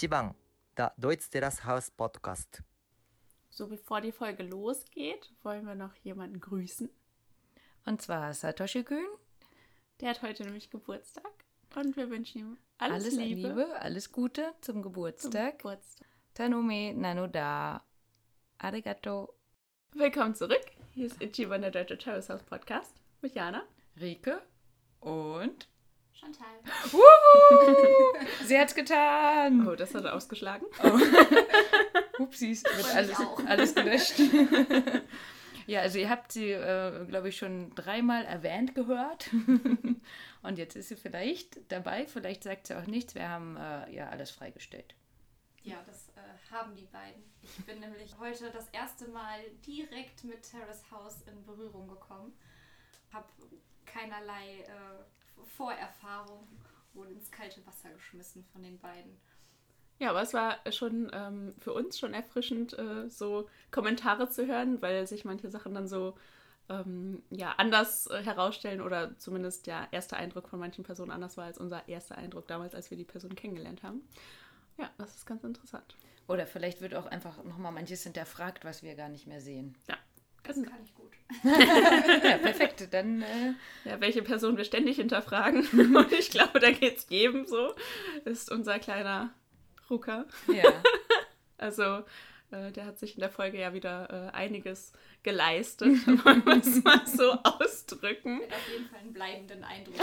1番 The Deutsch Terrace House Podcast. So, bevor die Folge losgeht, wollen wir noch jemanden grüßen. Und zwar Satoshi Kühn. Der hat heute nämlich Geburtstag und wir wünschen ihm alles, Alles Liebe, Liebe, alles Gute zum zum Geburtstag. Geburtstag. Tanome Nanoda. Arigato. Willkommen zurück. Hier ist Ichiban, der Deutsche Terrace House Podcast mit Jana. Rike. Und. Chantal. Wuhu! Sie hat's getan. Oh, das hat er ausgeschlagen. Upsis, wird alles, alles gelöscht. ja, also ihr habt sie, äh, glaube ich, schon dreimal erwähnt gehört. Und jetzt ist sie vielleicht dabei, vielleicht sagt sie auch nichts. Wir haben äh, ja alles freigestellt. Ja, das äh, haben die beiden. Ich bin nämlich heute das erste Mal direkt mit Terrace House in Berührung gekommen. Hab keinerlei äh, Vorerfahrung. Wurde ins kalte Wasser geschmissen von den beiden. Ja, aber es war schon ähm, für uns schon erfrischend, äh, so Kommentare zu hören, weil sich manche Sachen dann so ähm, ja, anders äh, herausstellen oder zumindest der erste Eindruck von manchen Personen anders war als unser erster Eindruck damals, als wir die Person kennengelernt haben. Ja, das ist ganz interessant. Oder vielleicht wird auch einfach nochmal manches hinterfragt, was wir gar nicht mehr sehen. Ja. Das Genau. kann ich gut. Ja, perfekt. Dann äh, Ja, welche Person wir ständig hinterfragen. Und ich glaube, da geht es jedem so. Ist unser kleiner Rucker. ja. Also, äh, der hat sich in der Folge ja wieder äh, einiges geleistet, wollen wir es mal so ausdrücken. Wird auf jeden Fall einen bleibenden Eindruck.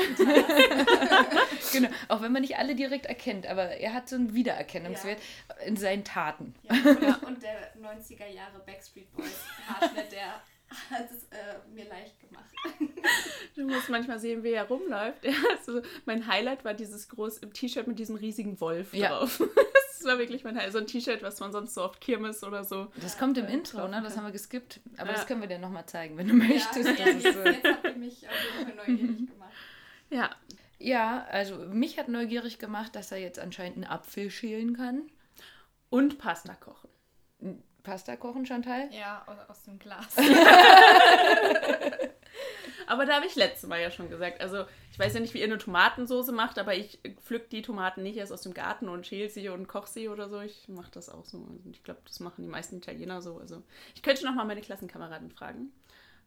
Genau. Auch wenn man nicht alle direkt erkennt, aber er hat so einen Wiedererkennungswert in seinen Taten. ja, oder, und der 90er Jahre Backstreet Boys Haarschnitt, der hat es äh, mir leicht gemacht. Du musst manchmal sehen, wie er rumläuft. Ja, also mein Highlight war dieses große T-Shirt mit diesem riesigen Wolf Ja. drauf. Das war wirklich mein Highlight. So ein T-Shirt, was man sonst so auf Kirmes oder so. Das kommt im Ja, Intro, ne? Das haben wir geskippt. Aber Ja. das können wir dir nochmal zeigen, wenn du möchtest. ja, Das ja, ist, jetzt, äh, jetzt habt ihr mich auf jeden Fall neugierig gemacht. Ja, ja, also mich hat neugierig gemacht, dass er jetzt anscheinend einen Apfel schälen kann. und Pasta kochen. Pasta kochen, Chantal? Ja, aus, aus dem Glas. Aber da habe ich letztes Mal ja schon gesagt. Also, ich weiß ja nicht, wie ihr eine Tomatensoße macht, aber ich pflück die Tomaten nicht erst aus dem Garten und schäle sie und koche sie oder so. Ich mache das auch so. Und ich glaube, das machen die meisten Italiener so. Also, ich könnte noch mal meine Klassenkameradin fragen.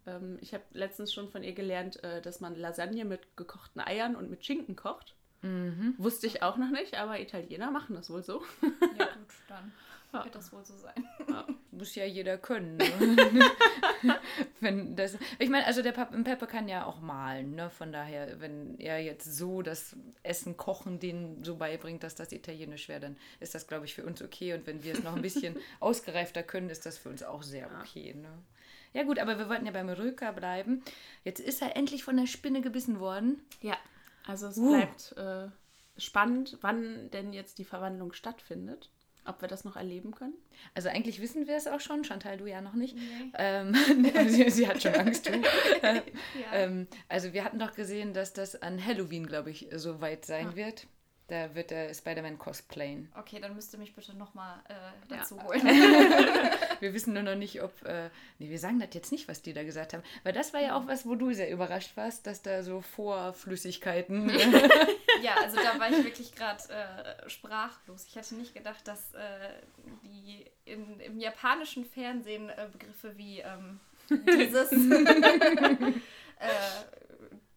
Ähm, ich habe letztens schon von ihr gelernt, äh, dass man Lasagne mit gekochten Eiern und mit Schinken kocht. Mhm. Wusste ich auch noch nicht, aber Italiener machen das wohl so. Ja, gut, dann Ja. wird das wohl so sein. Muss ja jeder können. Ne? wenn das, ich meine, also der Pap Peppe kann ja auch malen, ne? Von daher, wenn er jetzt so das Essen kochen den so beibringt, dass das Italienisch wäre, dann ist das, glaube ich, für uns okay. Und wenn wir es noch ein bisschen ausgereifter können, ist das für uns auch sehr okay. Ne? Ja gut, aber wir wollten ja beim Röker bleiben. Jetzt ist er endlich von der Spinne gebissen worden. Ja, also es Uh. bleibt äh, spannend, wann denn jetzt die Verwandlung stattfindet. Ob wir das noch erleben können. Also eigentlich wissen wir es auch schon, Chantal, du ja noch nicht. Nee. Ähm, sie, sie hat schon Angst. Du. Ja. Ähm, also wir hatten doch gesehen, dass das an Halloween, glaube ich, so weit sein Ja. wird. Da wird der Spider-Man cosplayen. Okay, dann müsst ihr mich bitte nochmal äh, Ja. dazu holen. Wir wissen nur noch nicht, ob... Äh, nee, wir sagen das jetzt nicht, was die da gesagt haben. Weil das war ja auch was, wo du sehr überrascht warst, dass da so Vorflüssigkeiten... ja, also da war ich wirklich gerade äh, sprachlos. Ich hatte nicht gedacht, dass äh, die in, im japanischen Fernsehen äh, Begriffe wie ähm, dieses äh,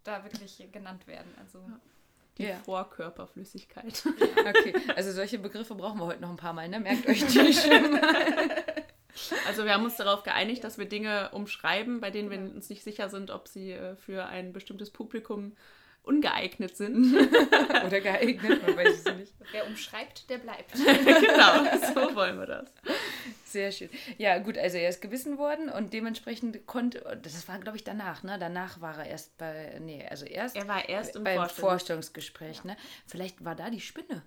da wirklich genannt werden. Also Die Ja. Vorkörperflüssigkeit. okay, also solche Begriffe brauchen wir heute noch ein paar Mal, ne? Merkt euch die schon mal. Also wir haben uns darauf geeinigt, dass wir Dinge umschreiben, bei denen wir uns nicht sicher sind, ob sie äh, für ein bestimmtes Publikum ungeeignet sind. Oder geeignet, man weiß es nicht. wer umschreibt, der bleibt. genau, so wollen wir das. Sehr schön. Ja, gut, also er ist gebissen worden und dementsprechend konnte, das war, glaube ich, danach, ne? Danach war er erst bei, nee, also erst Er war erst im beim Vorstellungs- Vorstellungsgespräch, ne? Vielleicht war da die Spinne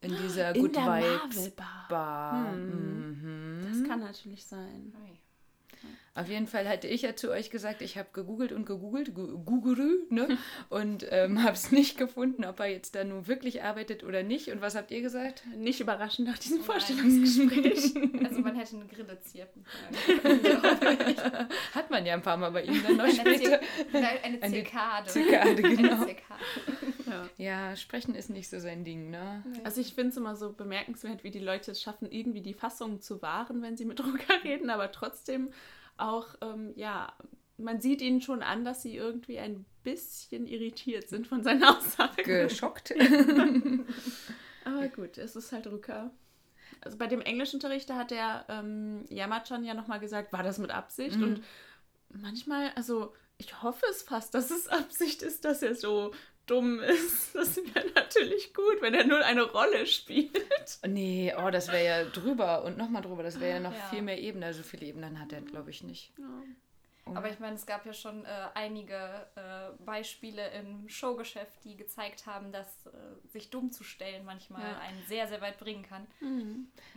in dieser In Good Vibes Marvel-Bar. Bar. Hm. Mhm. Das kann natürlich sein. Auf jeden Fall hatte ich ja zu euch gesagt, ich habe gegoogelt und gegoogelt, gu- Gugurü, ne? Und ähm, habe es nicht gefunden, ob er jetzt da nun wirklich arbeitet oder nicht. Und was habt ihr gesagt? Nicht überraschend nach diesem Nein. Vorstellungsgespräch. Also man hätte eine Grille zirpen können. Hat man ja ein paar Mal bei ihm dann noch Eine, später. Zir eine Eine Zirkade. Zirkade, genau. Eine Zirkade. Ja. Ja, sprechen ist nicht so sein Ding, ne? Also ich finde es immer so bemerkenswert, wie die Leute es schaffen, irgendwie die Fassung zu wahren, wenn sie mit Ruka reden, aber trotzdem auch, ähm, ja, man sieht ihnen schon an, dass sie irgendwie ein bisschen irritiert sind von seinen Aussagen. Geschockt. Aber gut, es ist halt Ruka. Also bei dem Englischunterricht, da hat der ähm, Yamachan ja nochmal gesagt, war das mit Absicht? Mhm. Und manchmal, also ich hoffe es fast, dass es Absicht ist, dass er so dumm ist. Das wäre natürlich gut, wenn er nur eine Rolle spielt. nee, oh, das wäre ja drüber und nochmal drüber. Das wäre ja noch Ja. viel mehr Ebenen. Also viele Ebenen hat er, glaube ich, nicht. Aber ich meine, es gab ja schon äh, einige äh, Beispiele im Showgeschäft, die gezeigt haben, dass äh, sich dumm zu stellen manchmal Ja. einen sehr, sehr weit bringen kann.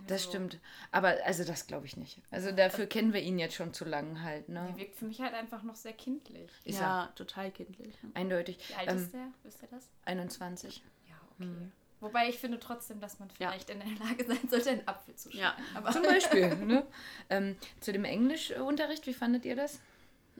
Das Also, stimmt. Aber also das glaube ich nicht. Also dafür kennen wir ihn jetzt schon zu lang halt, ne? Der wirkt für mich halt einfach noch sehr kindlich. Ist ja, total kindlich. er eindeutig. Wie alt Ähm, ist der? Wisst ihr das? 21. Ja, okay. Wobei ich finde trotzdem, dass man Ja. vielleicht in der Lage sein sollte, einen Apfel zu schneiden. Ja. Aber Zum Beispiel. ne? ähm, zu dem Englischunterricht, wie fandet ihr das?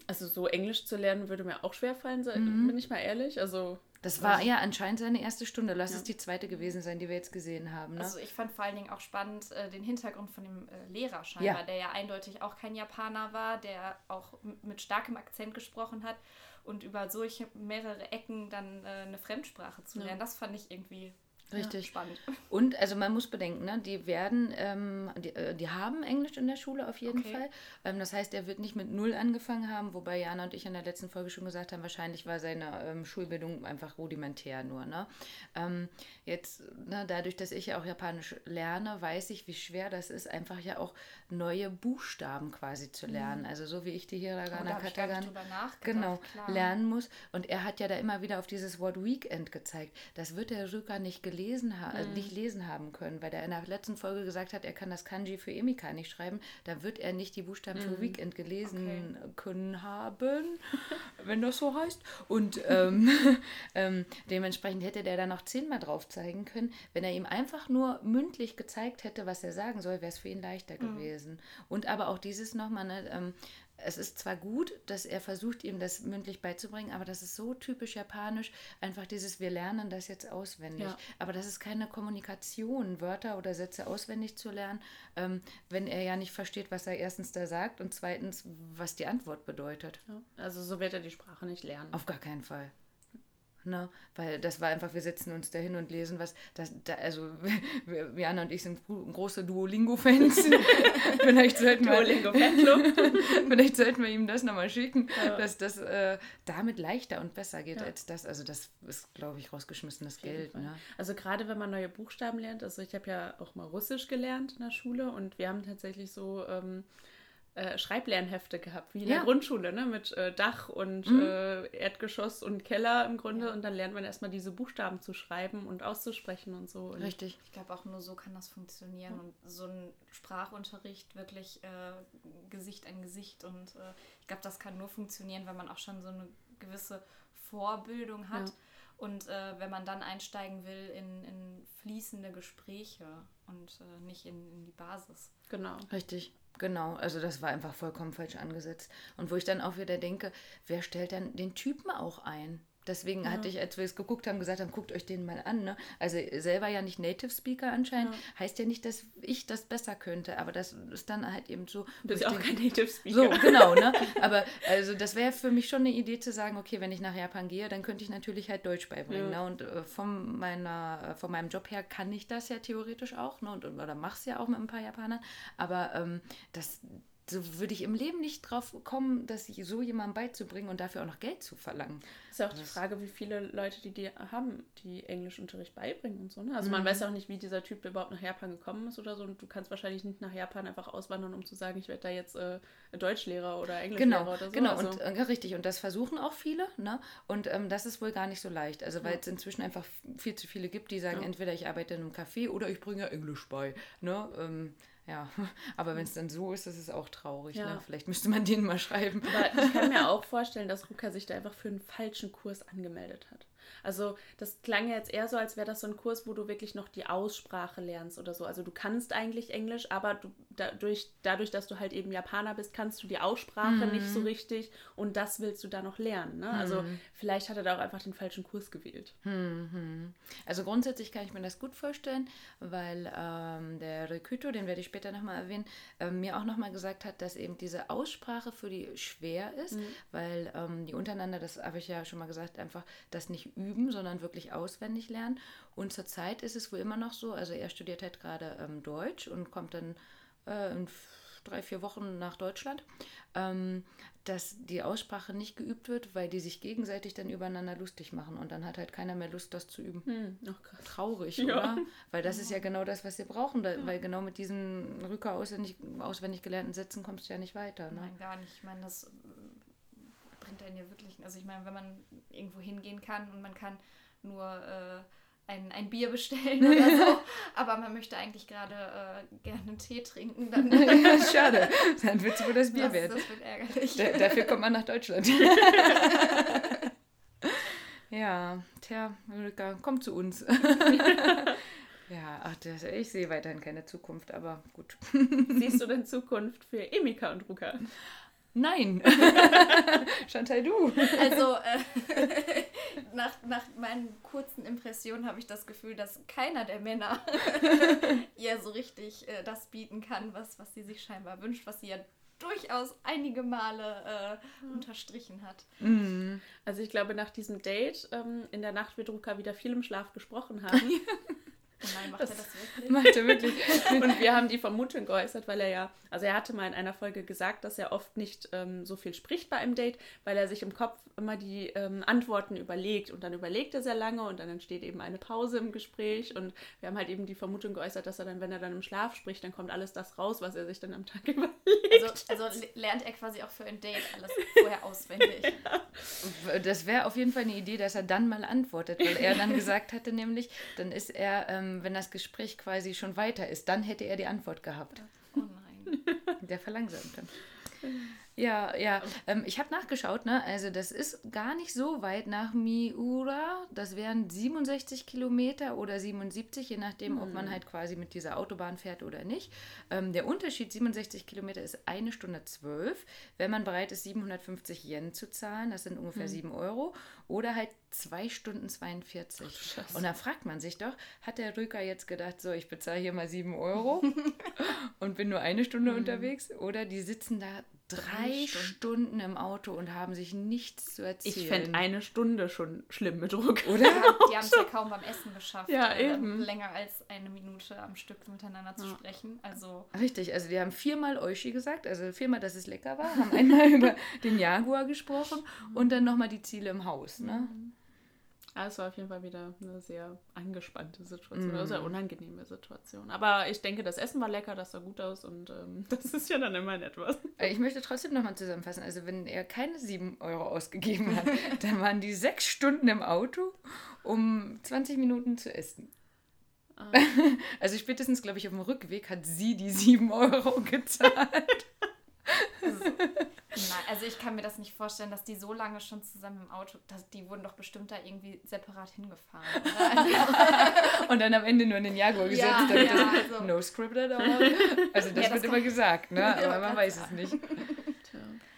Also so Englisch zu lernen würde mir auch schwer fallen, se- bin ich mal ehrlich. Also Das war ja anscheinend seine erste Stunde. Lass Ja. es die zweite gewesen sein, die wir jetzt gesehen haben. Ne? Also ich fand vor allen Dingen auch spannend äh, den Hintergrund von dem äh, Lehrer scheinbar, Ja. der ja eindeutig auch kein Japaner war, der auch mit starkem Akzent gesprochen hat und über solche mehrere Ecken dann äh, eine Fremdsprache zu Ja. lernen. Das fand ich irgendwie Richtig. spannend. Und also man muss bedenken, ne, die werden, ähm, die, äh, die haben Englisch in der Schule auf jeden Okay. Fall. Ähm, das heißt, er wird nicht mit null angefangen haben, wobei Jana und ich in der letzten Folge schon gesagt haben, wahrscheinlich war seine ähm, Schulbildung einfach rudimentär nur. Ne? Ähm, jetzt, ne, dadurch, dass ich ja auch Japanisch lerne, weiß ich, wie schwer das ist, einfach ja auch neue Buchstaben quasi zu lernen. Also so wie ich die Oh, Hiragana, nicht Katagan genau, klar. lernen muss. Und er hat ja da immer wieder auf dieses Wort Weekend gezeigt. Das wird der Rüka nicht gelesen ha Mhm. nicht lesen haben können, weil er in der letzten Folge gesagt hat, er kann das Kanji für Emika nicht schreiben. Da wird er nicht die Buchstaben für Weekend gelesen können haben, wenn das so heißt. Und ähm, ähm, dementsprechend hätte der da noch zehnmal drauf zeigen können. Wenn er ihm einfach nur mündlich gezeigt hätte, was er sagen soll, wäre es für ihn leichter Mhm. gewesen. Und aber auch dieses nochmal, ne, ähm, es ist zwar gut, dass er versucht, ihm das mündlich beizubringen, aber das ist so typisch japanisch, einfach dieses, wir lernen das jetzt auswendig. Ja. Aber das ist keine Kommunikation, Wörter oder Sätze auswendig zu lernen, ähm, wenn er ja nicht versteht, was er erstens da sagt und zweitens, was die Antwort bedeutet. ja. also so wird er die Sprache nicht lernen. Auf gar keinen Fall. Ne? Weil das war einfach, wir setzen uns da hin und lesen was. Das, da, also, wir, Jana und ich sind gro- große Duolingo-Fans. vielleicht, sollten wir, Duolingo vielleicht sollten wir ihm das nochmal schicken, Ja. dass das äh, damit leichter und besser geht Ja. als das. Also, das ist, glaube ich, rausgeschmissenes Geld. Ne? Also gerade wenn man neue Buchstaben lernt, also ich habe ja auch mal Russisch gelernt in der Schule und wir haben tatsächlich so ähm, äh, Schreiblernhefte gehabt, wie in Ja. der Grundschule, ne? mit äh, Dach und Mhm. äh, Erdgeschoss und Keller im Grunde und dann lernt man erstmal diese Buchstaben zu schreiben und auszusprechen und so. Und Richtig. Ich glaube, auch nur so kann das funktionieren. Und so ein Sprachunterricht wirklich äh, Gesicht an Gesicht. Und äh, ich glaube, das kann nur funktionieren, wenn man auch schon so eine gewisse Vorbildung hat. Ja. Und äh, wenn man dann einsteigen will in, in fließende Gespräche und äh, nicht in, in die Basis. Genau. Richtig, genau. Also das war einfach vollkommen falsch angesetzt. Und wo ich dann auch wieder denke, wer stellt dann den Typen auch ein? Deswegen hatte ich, als wir es geguckt haben, gesagt haben, guckt euch den mal an. Ne? Also selber ja nicht Native Speaker anscheinend, heißt ja nicht, dass ich das besser könnte, aber das ist dann halt eben so. Du bist ja auch denke, kein Native Speaker. so, genau, ne? Aber also das wäre für mich schon eine Idee zu sagen, okay, wenn ich nach Japan gehe, dann könnte ich natürlich halt Deutsch beibringen. Ja. Ne? Und äh, von, meiner, äh, von meinem Job her kann ich das ja theoretisch auch, ne? Und, oder mach's ja auch mit ein paar Japanern. Aber ähm, das so würde ich im Leben nicht drauf kommen, dass ich so jemandem beizubringen und dafür auch noch Geld zu verlangen. Ist ja auch die Frage, wie viele Leute die dir haben, die Englischunterricht beibringen und so. Ne? Also Mhm. man weiß ja auch nicht, wie dieser Typ überhaupt nach Japan gekommen ist oder so. Und du kannst wahrscheinlich nicht nach Japan einfach auswandern, um zu sagen, ich werde da jetzt äh, Deutschlehrer oder Englischlehrer Genau, oder so. genau, also, und äh, richtig. Und das versuchen auch viele, ne? Und ähm, das ist wohl gar nicht so leicht. Also weil Ja. es inzwischen einfach viel zu viele gibt, die sagen, Ja. entweder ich arbeite in einem Café oder ich bringe Englisch bei. Ne? Ähm, ja, aber wenn es dann so ist, ist auch traurig. Ja. Ne? Vielleicht müsste man denen mal schreiben. Aber ich kann mir auch vorstellen, dass Ruka sich da einfach für einen falschen Kurs angemeldet hat. Also das klang ja jetzt eher so, als wäre das so ein Kurs, wo du wirklich noch die Aussprache lernst oder so. Also du kannst eigentlich Englisch, aber du, dadurch, dadurch, dass du halt eben Japaner bist, kannst du die Aussprache nicht so richtig und das willst du da noch lernen. Ne? Also vielleicht hat er da auch einfach den falschen Kurs gewählt. Also grundsätzlich kann ich mir das gut vorstellen, weil ähm, der Rekuto, den werde ich später nochmal erwähnen, ähm, mir auch nochmal gesagt hat, dass eben diese Aussprache für die schwer ist, weil ähm, die untereinander, das habe ich ja schon mal gesagt, einfach das nicht üben, sondern wirklich auswendig lernen. Und zurzeit ist es wohl immer noch so, also er studiert halt gerade ähm, Deutsch und kommt dann äh, in drei, vier Wochen nach Deutschland, ähm, dass die Aussprache nicht geübt wird, weil die sich gegenseitig dann übereinander lustig machen und dann hat halt keiner mehr Lust, das zu üben. Hm, krass. Traurig, Ja. oder? Weil das ist ja genau das, was wir brauchen, da, weil genau mit diesen Rücker auswendig, auswendig gelernten Sätzen kommst du ja nicht weiter. Ne? Nein, gar nicht. Ich meine, das bringt einen ja wirklich. Also ich meine, wenn man irgendwo hingehen kann und man kann nur äh, ein, ein Bier bestellen oder so, aber man möchte eigentlich gerade äh, gerne einen Tee trinken, dann Schade, dann wird es wohl das Bier das, wert. das wird ärgerlich. Da, dafür kommt man nach Deutschland. ja, tja, Ulrika, komm zu uns. ja, ach, das, ich sehe weiterhin keine Zukunft, aber gut. Siehst du denn Zukunft für Emika und Ruka? Nein. Chantal, du. Also äh, nach, nach meinen kurzen Impressionen habe ich das Gefühl, dass keiner der Männer ihr so richtig äh, das bieten kann, was, was sie sich scheinbar wünscht, was sie ja durchaus einige Male äh, unterstrichen hat. Mhm. Also ich glaube, nach diesem Date ähm, in der Nacht wird Ruka wieder viel im Schlaf gesprochen haben. Oh nein, macht er das wirklich? Macht er wirklich. Und wir haben die Vermutung geäußert, weil er ja, also er hatte mal in einer Folge gesagt, dass er oft nicht ähm, so viel spricht bei einem Date, weil er sich im Kopf immer die ähm, Antworten überlegt und dann überlegt er sehr lange und dann entsteht eben eine Pause im Gespräch und wir haben halt eben die Vermutung geäußert, dass er dann, wenn er dann im Schlaf spricht, dann kommt alles das raus, was er sich dann am Tag überlegt. Also, also le- lernt er quasi auch für ein Date alles vorher auswendig. Das wäre auf jeden Fall eine Idee, dass er dann mal antwortet, weil er dann gesagt hatte, nämlich, dann ist er, ähm, wenn das Gespräch quasi schon weiter ist, dann hätte er die Antwort gehabt. Oh nein. Der verlangsamte. Ja, ja. Ähm, ich habe nachgeschaut, ne? Also das ist gar nicht so weit nach Miura. Das wären 67 Kilometer oder 77, je nachdem, ob man halt quasi mit dieser Autobahn fährt oder nicht. Ähm, der Unterschied 67 Kilometer ist eine Stunde zwölf, wenn man bereit ist, 750 Yen zu zahlen. Das sind ungefähr 7 Euro. Oder halt zwei Stunden 42. Und da fragt man sich doch, hat der Rücker jetzt gedacht, so, ich bezahle hier mal 7 Euro und bin nur eine Stunde unterwegs? Oder die sitzen da drei Stunden. im Auto und haben sich nichts zu erzählen. Ich fände eine Stunde schon schlimm mit Ruka. Oder? Die haben es ja kaum beim Essen geschafft, Ja, äh, eben. länger als eine Minute am Stück miteinander zu sprechen. Also Richtig, also die haben viermal Oishi gesagt, also viermal, dass es lecker war, haben einmal über den Jaguar gesprochen und dann nochmal die Ziele im Haus. Ne? Ja, es war auf jeden Fall wieder eine sehr angespannte Situation, eine sehr unangenehme Situation. Aber ich denke, das Essen war lecker, das sah gut aus und ähm, das ist ja dann immerhin etwas. Äh, Ich möchte trotzdem nochmal zusammenfassen, also wenn er keine sieben Euro ausgegeben hat, dann waren die sechs Stunden im Auto, um 20 Minuten zu essen. Also spätestens, glaube ich, auf dem Rückweg hat sie die sieben Euro gezahlt. Na, also ich kann mir das nicht vorstellen, dass die so lange schon zusammen im Auto, dass die wurden doch bestimmt da irgendwie separat hingefahren. Und dann am Ende nur in den Jaguar gesetzt, Ja, ja, also- no scripted aber Also das, Ja, wird immer gesagt, ne? aber man weiß es nicht.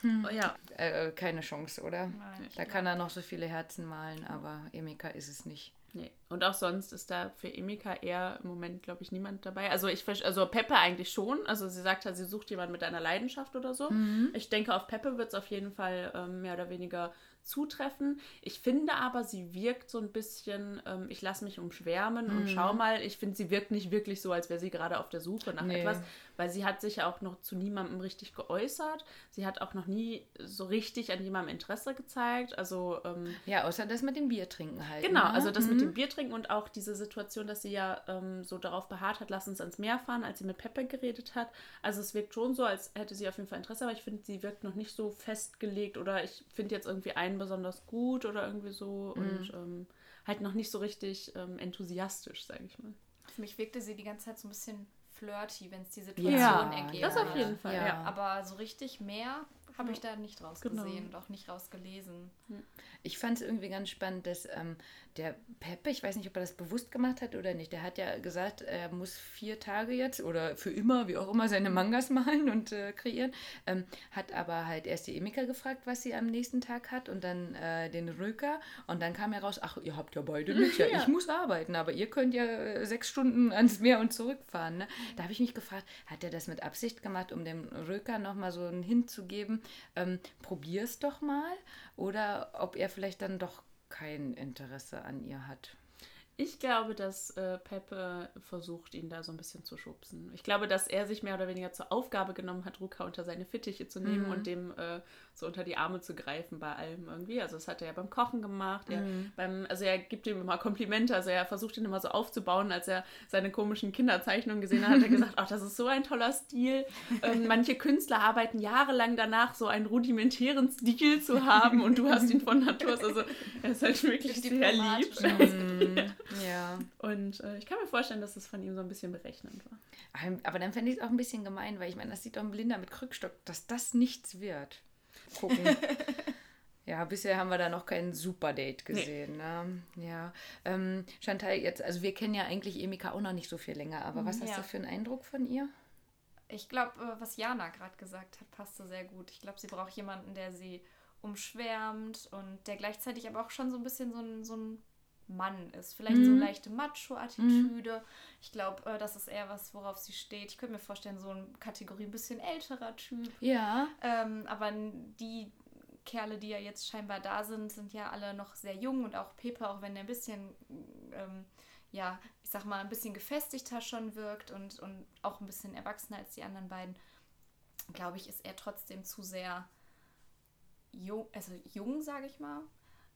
Oh, ja, Äh, keine Chance, oder? Nein, Da kann er noch so viele Herzen malen, aber Emika ist es nicht. nee. Und auch sonst ist da für Emika eher im Moment, glaube ich, niemand dabei. Also ich also Peppe eigentlich schon. Also sie sagt halt, sie sucht jemanden mit einer Leidenschaft oder so. Ich denke, auf Peppe wird es auf jeden Fall ähm, mehr oder weniger zutreffen. Ich finde aber, sie wirkt so ein bisschen, ähm, ich lasse mich umschwärmen und schau mal, ich finde, sie wirkt nicht wirklich so, als wäre sie gerade auf der Suche nach Nee. etwas, weil sie hat sich ja auch noch zu niemandem richtig geäußert. Sie hat auch noch nie so richtig an jemandem Interesse gezeigt. Also ähm, Ja, außer das mit dem Bier trinken halt. Genau, ne? also das mit dem Bier trinken und auch diese Situation, dass sie ja ähm, so darauf beharrt hat, lass uns ans Meer fahren, als sie mit Peppe geredet hat. Also es wirkt schon so, als hätte sie auf jeden Fall Interesse, aber ich finde, sie wirkt noch nicht so festgelegt oder ich finde jetzt irgendwie einen besonders gut oder irgendwie so und ähm, halt noch nicht so richtig ähm, enthusiastisch, sage ich mal. Für mich wirkte sie die ganze Zeit so ein bisschen flirty, wenn es die Situation Ja, ergeht. das auf jeden Fall, ja. Aber so richtig mehr habe ich da nicht draus Genau. und auch nicht rausgelesen. Ich fand es irgendwie ganz spannend, dass ähm, der Peppe, ich weiß nicht, ob er das bewusst gemacht hat oder nicht, der hat ja gesagt, er muss vier Tage jetzt oder für immer, wie auch immer, seine Mangas malen und äh, kreieren. Ähm, hat aber halt erst die Emika gefragt, was sie am nächsten Tag hat und dann äh, den Röker. Und dann kam heraus, ach, ihr habt ja beide nichts. Ja, ich muss arbeiten, aber ihr könnt ja äh, sechs Stunden ans Meer und zurückfahren. Ne? Da habe ich mich gefragt, hat er das mit Absicht gemacht, um dem Röker nochmal so einen Hint zu geben, ähm, probier's doch mal? Oder ob er vielleicht dann doch kein Interesse an ihr hat. Ich glaube, dass äh, Peppe versucht, ihn da so ein bisschen zu schubsen. Ich glaube, dass er sich mehr oder weniger zur Aufgabe genommen hat, Ruka unter seine Fittiche zu nehmen und dem äh, so unter die Arme zu greifen bei allem irgendwie. Also das hat er ja beim Kochen gemacht. Er, beim, also er gibt ihm immer Komplimente. Also er versucht ihn immer so aufzubauen. Als er seine komischen Kinderzeichnungen gesehen hat, hat er gesagt, ach, das ist so ein toller Stil. Ähm, manche Künstler arbeiten jahrelang danach, so einen rudimentären Stil zu haben und du hast ihn von Natur aus. Also er ist halt wirklich sehr lieb. Diplomatisch. Und äh, ich kann mir vorstellen, dass es von ihm so ein bisschen berechnend war. Aber dann fände ich es auch ein bisschen gemein, weil ich meine, das sieht doch ein Blinder mit Krückstock, dass das nichts wird. Gucken. ja, bisher haben wir da noch kein Super-Date gesehen. Ne? Ja. Ähm, Chantal, jetzt, also wir kennen ja eigentlich Emika auch noch nicht so viel länger, aber was hast Ja. du für einen Eindruck von ihr? Ich glaube, äh, was Jana gerade gesagt hat, passte sehr gut. Ich glaube, sie braucht jemanden, der sie umschwärmt und der gleichzeitig aber auch schon so ein bisschen so ein, so ein Mann ist. Vielleicht so eine leichte Macho-Attitüde. Ich glaube, äh, das ist eher was, worauf sie steht. Ich könnte mir vorstellen, so eine Kategorie ein bisschen älterer Typ. Ja. Ähm, aber die Kerle, die ja jetzt scheinbar da sind, sind ja alle noch sehr jung und auch Pepe, auch wenn er ein bisschen, ähm, ja, ich sag mal, ein bisschen gefestigter schon wirkt und, und auch ein bisschen erwachsener als die anderen beiden, glaube ich, ist er trotzdem zu sehr jung, also jung, sage ich mal.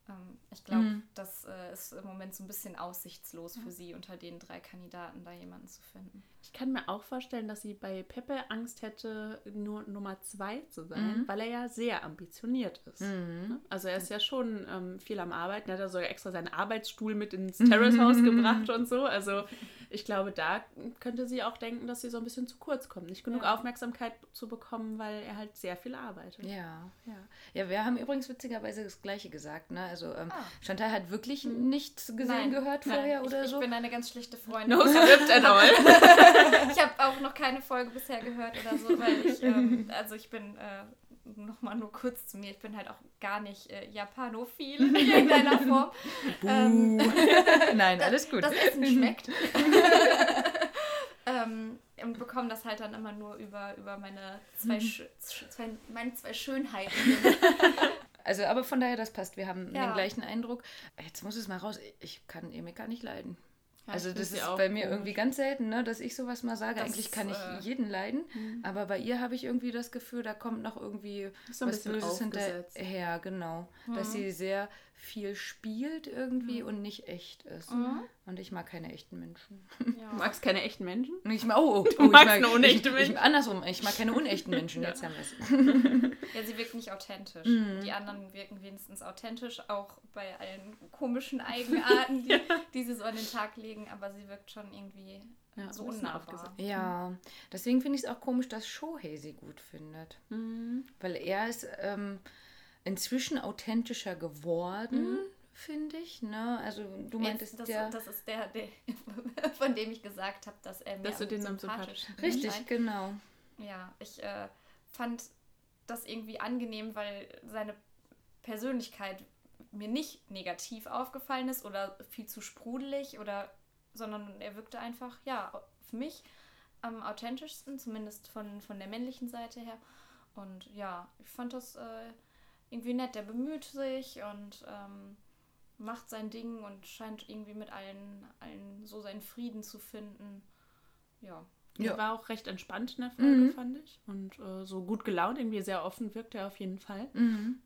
Ähm, ich glaube, Mhm. das äh, ist im Moment so ein bisschen aussichtslos für sie, unter den drei Kandidaten da jemanden zu finden. Ich kann mir auch vorstellen, dass sie bei Peppe Angst hätte, nur Nummer zwei zu sein, weil er ja sehr ambitioniert ist. Ne? Also er ist ja schon ähm, viel am Arbeiten. Er hat ja sogar extra seinen Arbeitsstuhl mit ins Terrace House gebracht und so. Also ich glaube, da könnte sie auch denken, dass sie so ein bisschen zu kurz kommt. Nicht genug Ja. Aufmerksamkeit zu bekommen, weil er halt sehr viel arbeitet. Ja, ja. Ja, wir haben übrigens witzigerweise das Gleiche gesagt. Ne? Also ähm, Ah. Chantal hat wirklich nichts gesehen, Nein, gehört vorher Ich, oder ich so. bin eine ganz schlechte Freundin. No script at all. Ich habe auch noch keine Folge bisher gehört oder so, weil ich, ähm, also ich bin, äh, nochmal nur kurz zu mir, ich bin halt auch gar nicht äh, Japanophil in irgendeiner Form. Ähm, Nein, alles gut. Das Essen schmeckt. ähm, und bekomme das halt dann immer nur über, über meine, zwei, Schö- zwei, meine zwei Schönheiten. Also, aber von daher, das passt. Wir haben Ja. den gleichen Eindruck. Jetzt muss es mal raus. Ich kann Emeka nicht leiden. Ja, also das ist bei mir komisch. irgendwie ganz selten, ne, dass ich sowas mal sage. Das Eigentlich kann ich äh, jeden leiden, aber bei ihr habe ich irgendwie das Gefühl, da kommt noch irgendwie so ein was Böses aufgesetzt. hinterher, genau. Dass sie sehr viel spielt irgendwie und nicht echt ist. Und ich mag keine echten Menschen. Du magst keine echten Menschen? Ich mag, oh, oh, ich magst mag, nur unechte ich, Menschen. Ich, andersrum, ich mag keine unechten Menschen. Jetzt haben wir es. Ja, sie wirkt nicht authentisch. Mhm. Die anderen wirken wenigstens authentisch, auch bei allen komischen Eigenarten, die, die sie so an den Tag legen, aber sie wirkt schon irgendwie Ja, so unnahbar. aufgesetzt. Ja, deswegen finde ich es auch komisch, dass Shohei sie gut findet. Mhm. Weil er ist ähm, inzwischen authentischer geworden, finde ich. Ne? Also du meintest Jetzt, das, ja. das ist der, der, von dem ich gesagt habe, dass er mir Dass du den am sympathischsten Richtig, scheint. genau. Ja, ich äh, fand das irgendwie angenehm, weil seine Persönlichkeit mir nicht negativ aufgefallen ist oder viel zu sprudelig oder sondern er wirkte einfach, ja, für mich am authentischsten, zumindest von, von der männlichen Seite her. Und ja, ich fand das äh, irgendwie nett. Der bemüht sich und ähm, macht sein Ding und scheint irgendwie mit allen, allen so seinen Frieden zu finden. Ja. Er Ja. war auch recht entspannt in der Folge, Mhm. fand ich. Und äh, so gut gelaunt, irgendwie sehr offen wirkt er auf jeden Fall. Mhm.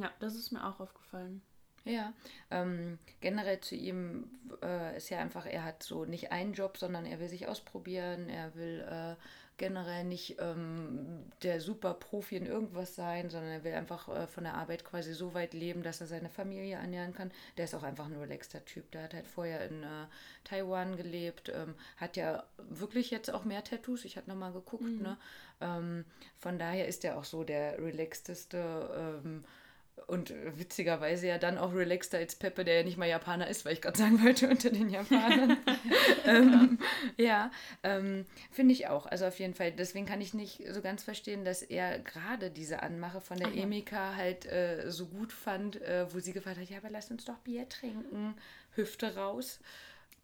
Ja, das ist mir auch aufgefallen. Ja, ähm, generell zu ihm äh, ist ja einfach, er hat so nicht einen Job, sondern er will sich ausprobieren, er will äh, generell nicht ähm, der super Profi in irgendwas sein, sondern er will einfach äh, von der Arbeit quasi so weit leben, dass er seine Familie ernähren kann. Der ist auch einfach ein relaxter Typ. Der hat halt vorher in äh, Taiwan gelebt, ähm, hat ja wirklich jetzt auch mehr Tattoos. Ich hatte nochmal geguckt, Mhm. ne? Ähm, von daher ist er auch so der relaxteste. Und witzigerweise ja dann auch relaxter als Peppe, der ja nicht mal Japaner ist, weil ich gerade sagen wollte, unter den Japanern. ähm, ja, ähm, finde ich auch. Also auf jeden Fall. Deswegen kann ich nicht so ganz verstehen, dass er gerade diese Anmache von der Ach ja. Emika halt äh, so gut fand, äh, wo sie gefragt hat, ja, aber lass uns doch Bier trinken. Hüfte raus.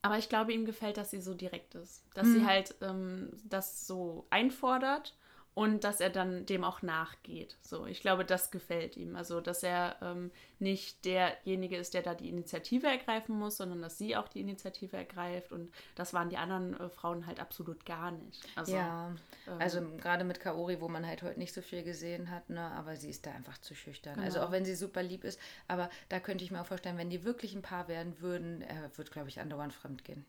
Aber ich glaube, ihm gefällt, dass sie so direkt ist. Dass Mhm. sie halt ähm, das so einfordert und dass er dann dem auch nachgeht. So, ich glaube, das gefällt ihm. Also, dass er ähm, nicht derjenige ist, der da die Initiative ergreifen muss, sondern dass sie auch die Initiative ergreift. Und das waren die anderen äh, Frauen halt absolut gar nicht. Also, ja, ähm, also gerade mit Kaori, wo man halt heute nicht so viel gesehen hat, ne, aber sie ist da einfach zu schüchtern. Genau. Also auch wenn sie super lieb ist, aber da könnte ich mir auch vorstellen, wenn die wirklich ein Paar werden würden, er wird, glaube ich, andauernd fremd gehen.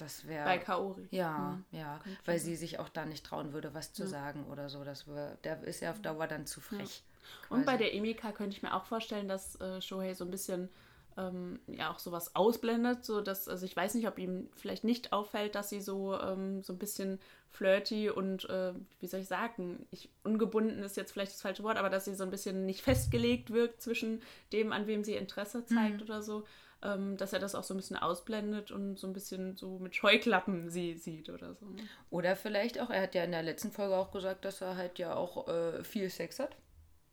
Das wäre. bei Kaori. Ja, Mhm. ja, weil sie sich auch da nicht trauen würde, was zu Ja. sagen oder so. Das wär, der ist ja auf Dauer dann zu frech. Und bei der Emika könnte ich mir auch vorstellen, dass äh, Shohei so ein bisschen ähm, ja auch sowas ausblendet, so dass also ich weiß nicht, ob ihm vielleicht nicht auffällt, dass sie so ähm, so ein bisschen flirty und äh, wie soll ich sagen, ich, ungebunden ist jetzt vielleicht das falsche Wort, aber dass sie so ein bisschen nicht festgelegt wirkt zwischen dem, an wem sie Interesse zeigt Mhm. oder so, ähm, dass er das auch so ein bisschen ausblendet und so ein bisschen so mit Scheuklappen sie sieht oder so. ne? Oder vielleicht auch, er hat ja in der letzten Folge auch gesagt, dass er halt ja auch äh, viel Sex hat.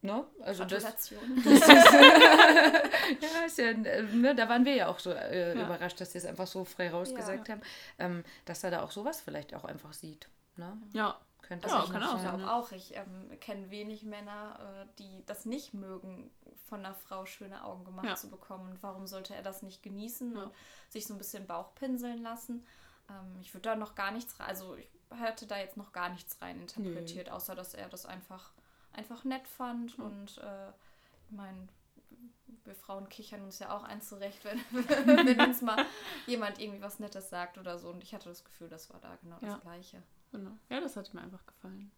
Ne? Also das. Das ist, ja, ist ja, ne, da waren wir ja auch so äh, Ja. überrascht, dass sie es einfach so frei rausgesagt haben, ähm, dass er da auch sowas vielleicht auch einfach sieht. Ne? Ja, Könnte Ja, sich kann auch Ich sein. sein. glaube auch, ich ähm, kenne wenig Männer, äh, die das nicht mögen, von einer Frau schöne Augen gemacht Ja. zu bekommen. Und warum sollte er das nicht genießen Ja. und sich so ein bisschen Bauch pinseln lassen? Ähm, ich würde da noch gar nichts rein, also ich hatte da jetzt noch gar nichts rein interpretiert, außer dass er das einfach, einfach nett fand. Und äh, ich meine, wir Frauen kichern uns ja auch eins zurecht, wenn, wenn uns mal jemand irgendwie was Nettes sagt oder so. Und ich hatte das Gefühl, das war da genau Ja. das Gleiche. Genau. Ja, das hat mir einfach gefallen.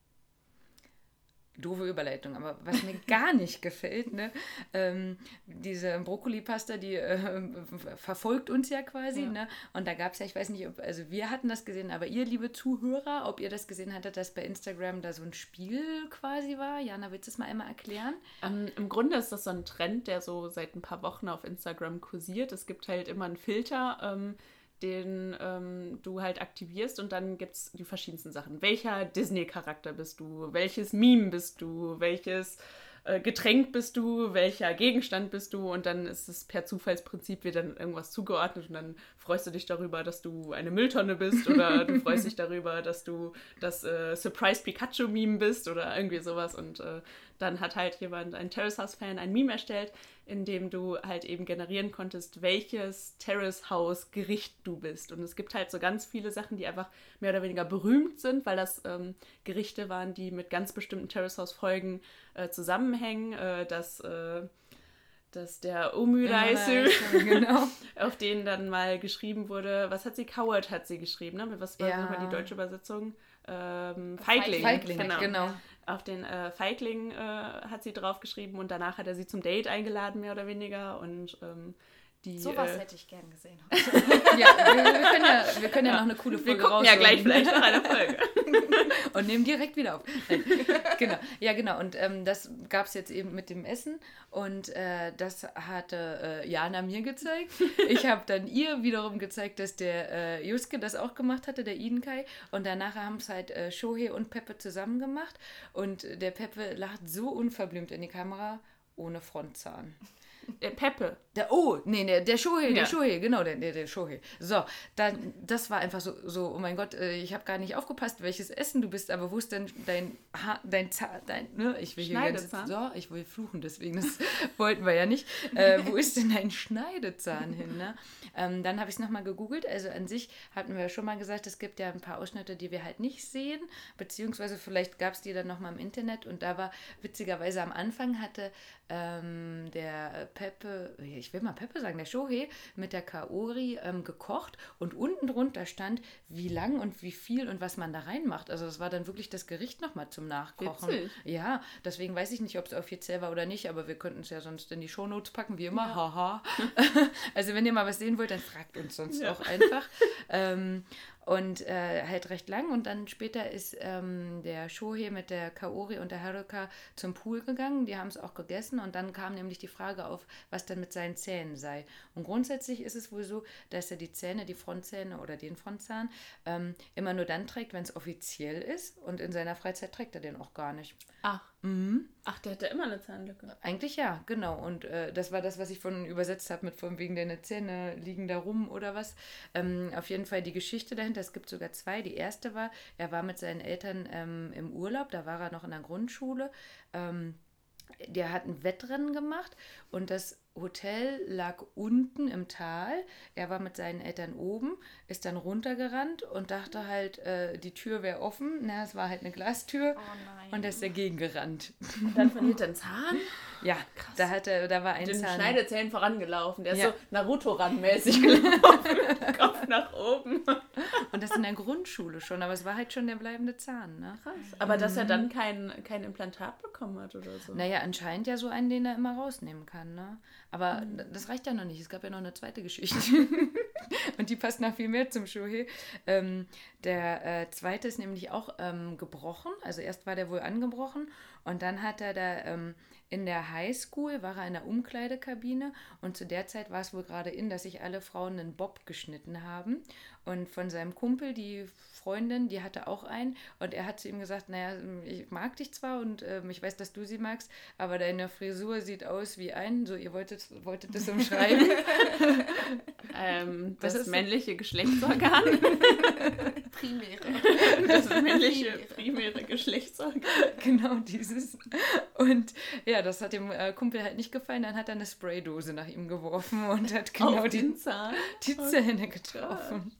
Doofe Überleitung, aber was mir gar nicht gefällt, ne, ähm, diese Brokkoli-Pasta, die äh, verfolgt uns ja quasi, Ja. ne? Und da gab es ja, ich weiß nicht, ob, also wir hatten das gesehen, aber ihr, liebe Zuhörer, ob ihr das gesehen hattet, dass bei Instagram da so ein Spiel quasi war. Jana, willst du es mal einmal erklären? Ähm, Im Grunde ist das so ein Trend, der so seit ein paar Wochen auf Instagram kursiert. Es gibt halt immer einen Filter, ähm, den ähm, du halt aktivierst und dann gibt es die verschiedensten Sachen. Welcher Disney-Charakter bist du? Welches Meme bist du? Welches äh, Getränk bist du? Welcher Gegenstand bist du? Und dann ist es per Zufallsprinzip wird dann irgendwas zugeordnet und dann freust du dich darüber, dass du eine Mülltonne bist oder du freust dich darüber, dass du das äh, Surprise Pikachu-Meme bist oder irgendwie sowas und äh, dann hat halt jemand, ein Terrace House-Fan, ein Meme erstellt, in dem du halt eben generieren konntest, welches Terrace House-Gericht du bist. Und es gibt halt so ganz viele Sachen, die einfach mehr oder weniger berühmt sind, weil das ähm, Gerichte waren, die mit ganz bestimmten Terrace House-Folgen äh, zusammenhängen. Äh, dass, äh, dass der Omuraisu, genau. auf den dann mal geschrieben wurde, was hat sie? Coward hat sie geschrieben, ne? Was war Ja. nochmal die deutsche Übersetzung? Ähm, Feigling. Feigling, genau genau. Auf den äh, Feigling äh, hat sie draufgeschrieben und danach hat er sie zum Date eingeladen, mehr oder weniger. Und ähm, die. Sowas äh, hätte ich gern gesehen. Ja, wir, wir können ja, wir können ja, noch eine coole wir Folge gucken ja gleich vielleicht nach einer Folge. und nehmen direkt wieder auf. Nein. genau, ja genau. Und ähm, das gab es jetzt eben mit dem Essen und äh, das hatte äh, Jana mir gezeigt. Ich habe dann ihr wiederum gezeigt, dass der äh, Juske das auch gemacht hatte, der Idenkai. Und danach haben es halt äh, Shohei und Peppe zusammen gemacht. Und der Peppe lacht so unverblümt in die Kamera, ohne Frontzahn. Äh, Peppe. Der, oh, nee, der, der Shohei, der Ja. Shohei, genau, der, der, der Shohei. So, dann, das war einfach so, so oh mein Gott, äh, ich habe gar nicht aufgepasst, welches Essen du bist, aber wo ist denn dein, ha dein Zahn, dein, ne, ich will hier ganz, so, ich will fluchen, deswegen, das wollten wir ja nicht. Äh, wo ist denn dein Schneidezahn hin, ne? Ähm, dann habe ich es nochmal gegoogelt, also an sich hatten wir ja schon mal gesagt, es gibt ja ein paar Ausschnitte, die wir halt nicht sehen, beziehungsweise vielleicht gab es die dann nochmal im Internet und da war witzigerweise am Anfang hatte ähm, der Peppe, ich will mal Peppe sagen, der Shohei mit der Kaori ähm, gekocht und unten drunter stand, wie lang und wie viel und was man da reinmacht. Also das war dann wirklich das Gericht nochmal zum Nachkochen. Witzig. Ja, deswegen weiß ich nicht, ob es offiziell war oder nicht, aber wir könnten es ja sonst in die Shownotes packen, wie immer. Haha. also wenn ihr mal was sehen wollt, dann fragt uns sonst Ja. auch einfach. ähm, und äh, halt recht lang. Und dann später ist ähm, der Shohei mit der Kaori und der Haruka zum Pool gegangen. Die haben es auch gegessen. Und dann kam nämlich die Frage auf, was denn mit seinen Zähnen sei. Und grundsätzlich ist es wohl so, dass er die Zähne, die Frontzähne oder den Frontzahn, ähm, immer nur dann trägt, wenn es offiziell ist. Und in seiner Freizeit trägt er den auch gar nicht. Ach. Mhm. Ach, der hatte immer eine Zahnlücke. Eigentlich ja, genau. Und äh, das war das, was ich von übersetzt habe mit von wegen deine Zähne liegen da rum oder was. Ähm, auf jeden Fall die Geschichte dahinter. Es gibt sogar zwei. Die erste war, er war mit seinen Eltern ähm, im Urlaub, da war er noch in der Grundschule. Ähm, der hat ein Wettrennen gemacht und das Hotel lag unten im Tal. Er war mit seinen Eltern oben, ist dann runtergerannt und dachte halt, äh, die Tür wäre offen. Na, es war halt eine Glastür Oh nein. und er ist dagegen gerannt. Und dann verliert er einen Zahn. Ja, da hatte, da war ein Den Zahn. Schneidezähnen vorangelaufen. Der ist Ja. so Naruto-Ran-mäßig gelaufen. Kopf nach oben. Und das in der Grundschule schon, aber es war halt schon der bleibende Zahn, ne? Krass. Aber dass er dann kein, kein Implantat bekommen hat oder so. Naja, anscheinend ja so einen, den er immer rausnehmen kann, ne? Aber das reicht ja noch nicht. Es gab ja noch eine zweite Geschichte. Und die passt noch viel mehr zum Shohei. Ähm, der äh, zweite ist nämlich auch ähm, gebrochen. Also erst war der wohl angebrochen und dann hat er da ähm, in der Highschool, war er in der Umkleidekabine und zu der Zeit war es wohl gerade in, dass sich alle Frauen einen Bob geschnitten haben. Und von seinem Kumpel, die Freundin, die hatte auch einen und er hat zu ihm gesagt, naja, ich mag dich zwar und ähm, ich weiß, dass du sie magst, aber deine Frisur sieht aus wie ein, so ihr wolltet, wolltet das umschreiben. Ähm, das ist das? männliche Geschlechtsorgan. Primäre. Das männliche primäre Geschlechtsorgan. genau dieses. Und ja, das hat dem äh, Kumpel halt nicht gefallen, dann hat er eine Spraydose nach ihm geworfen und hat genau Auf die, Zahn. die Zähne getroffen.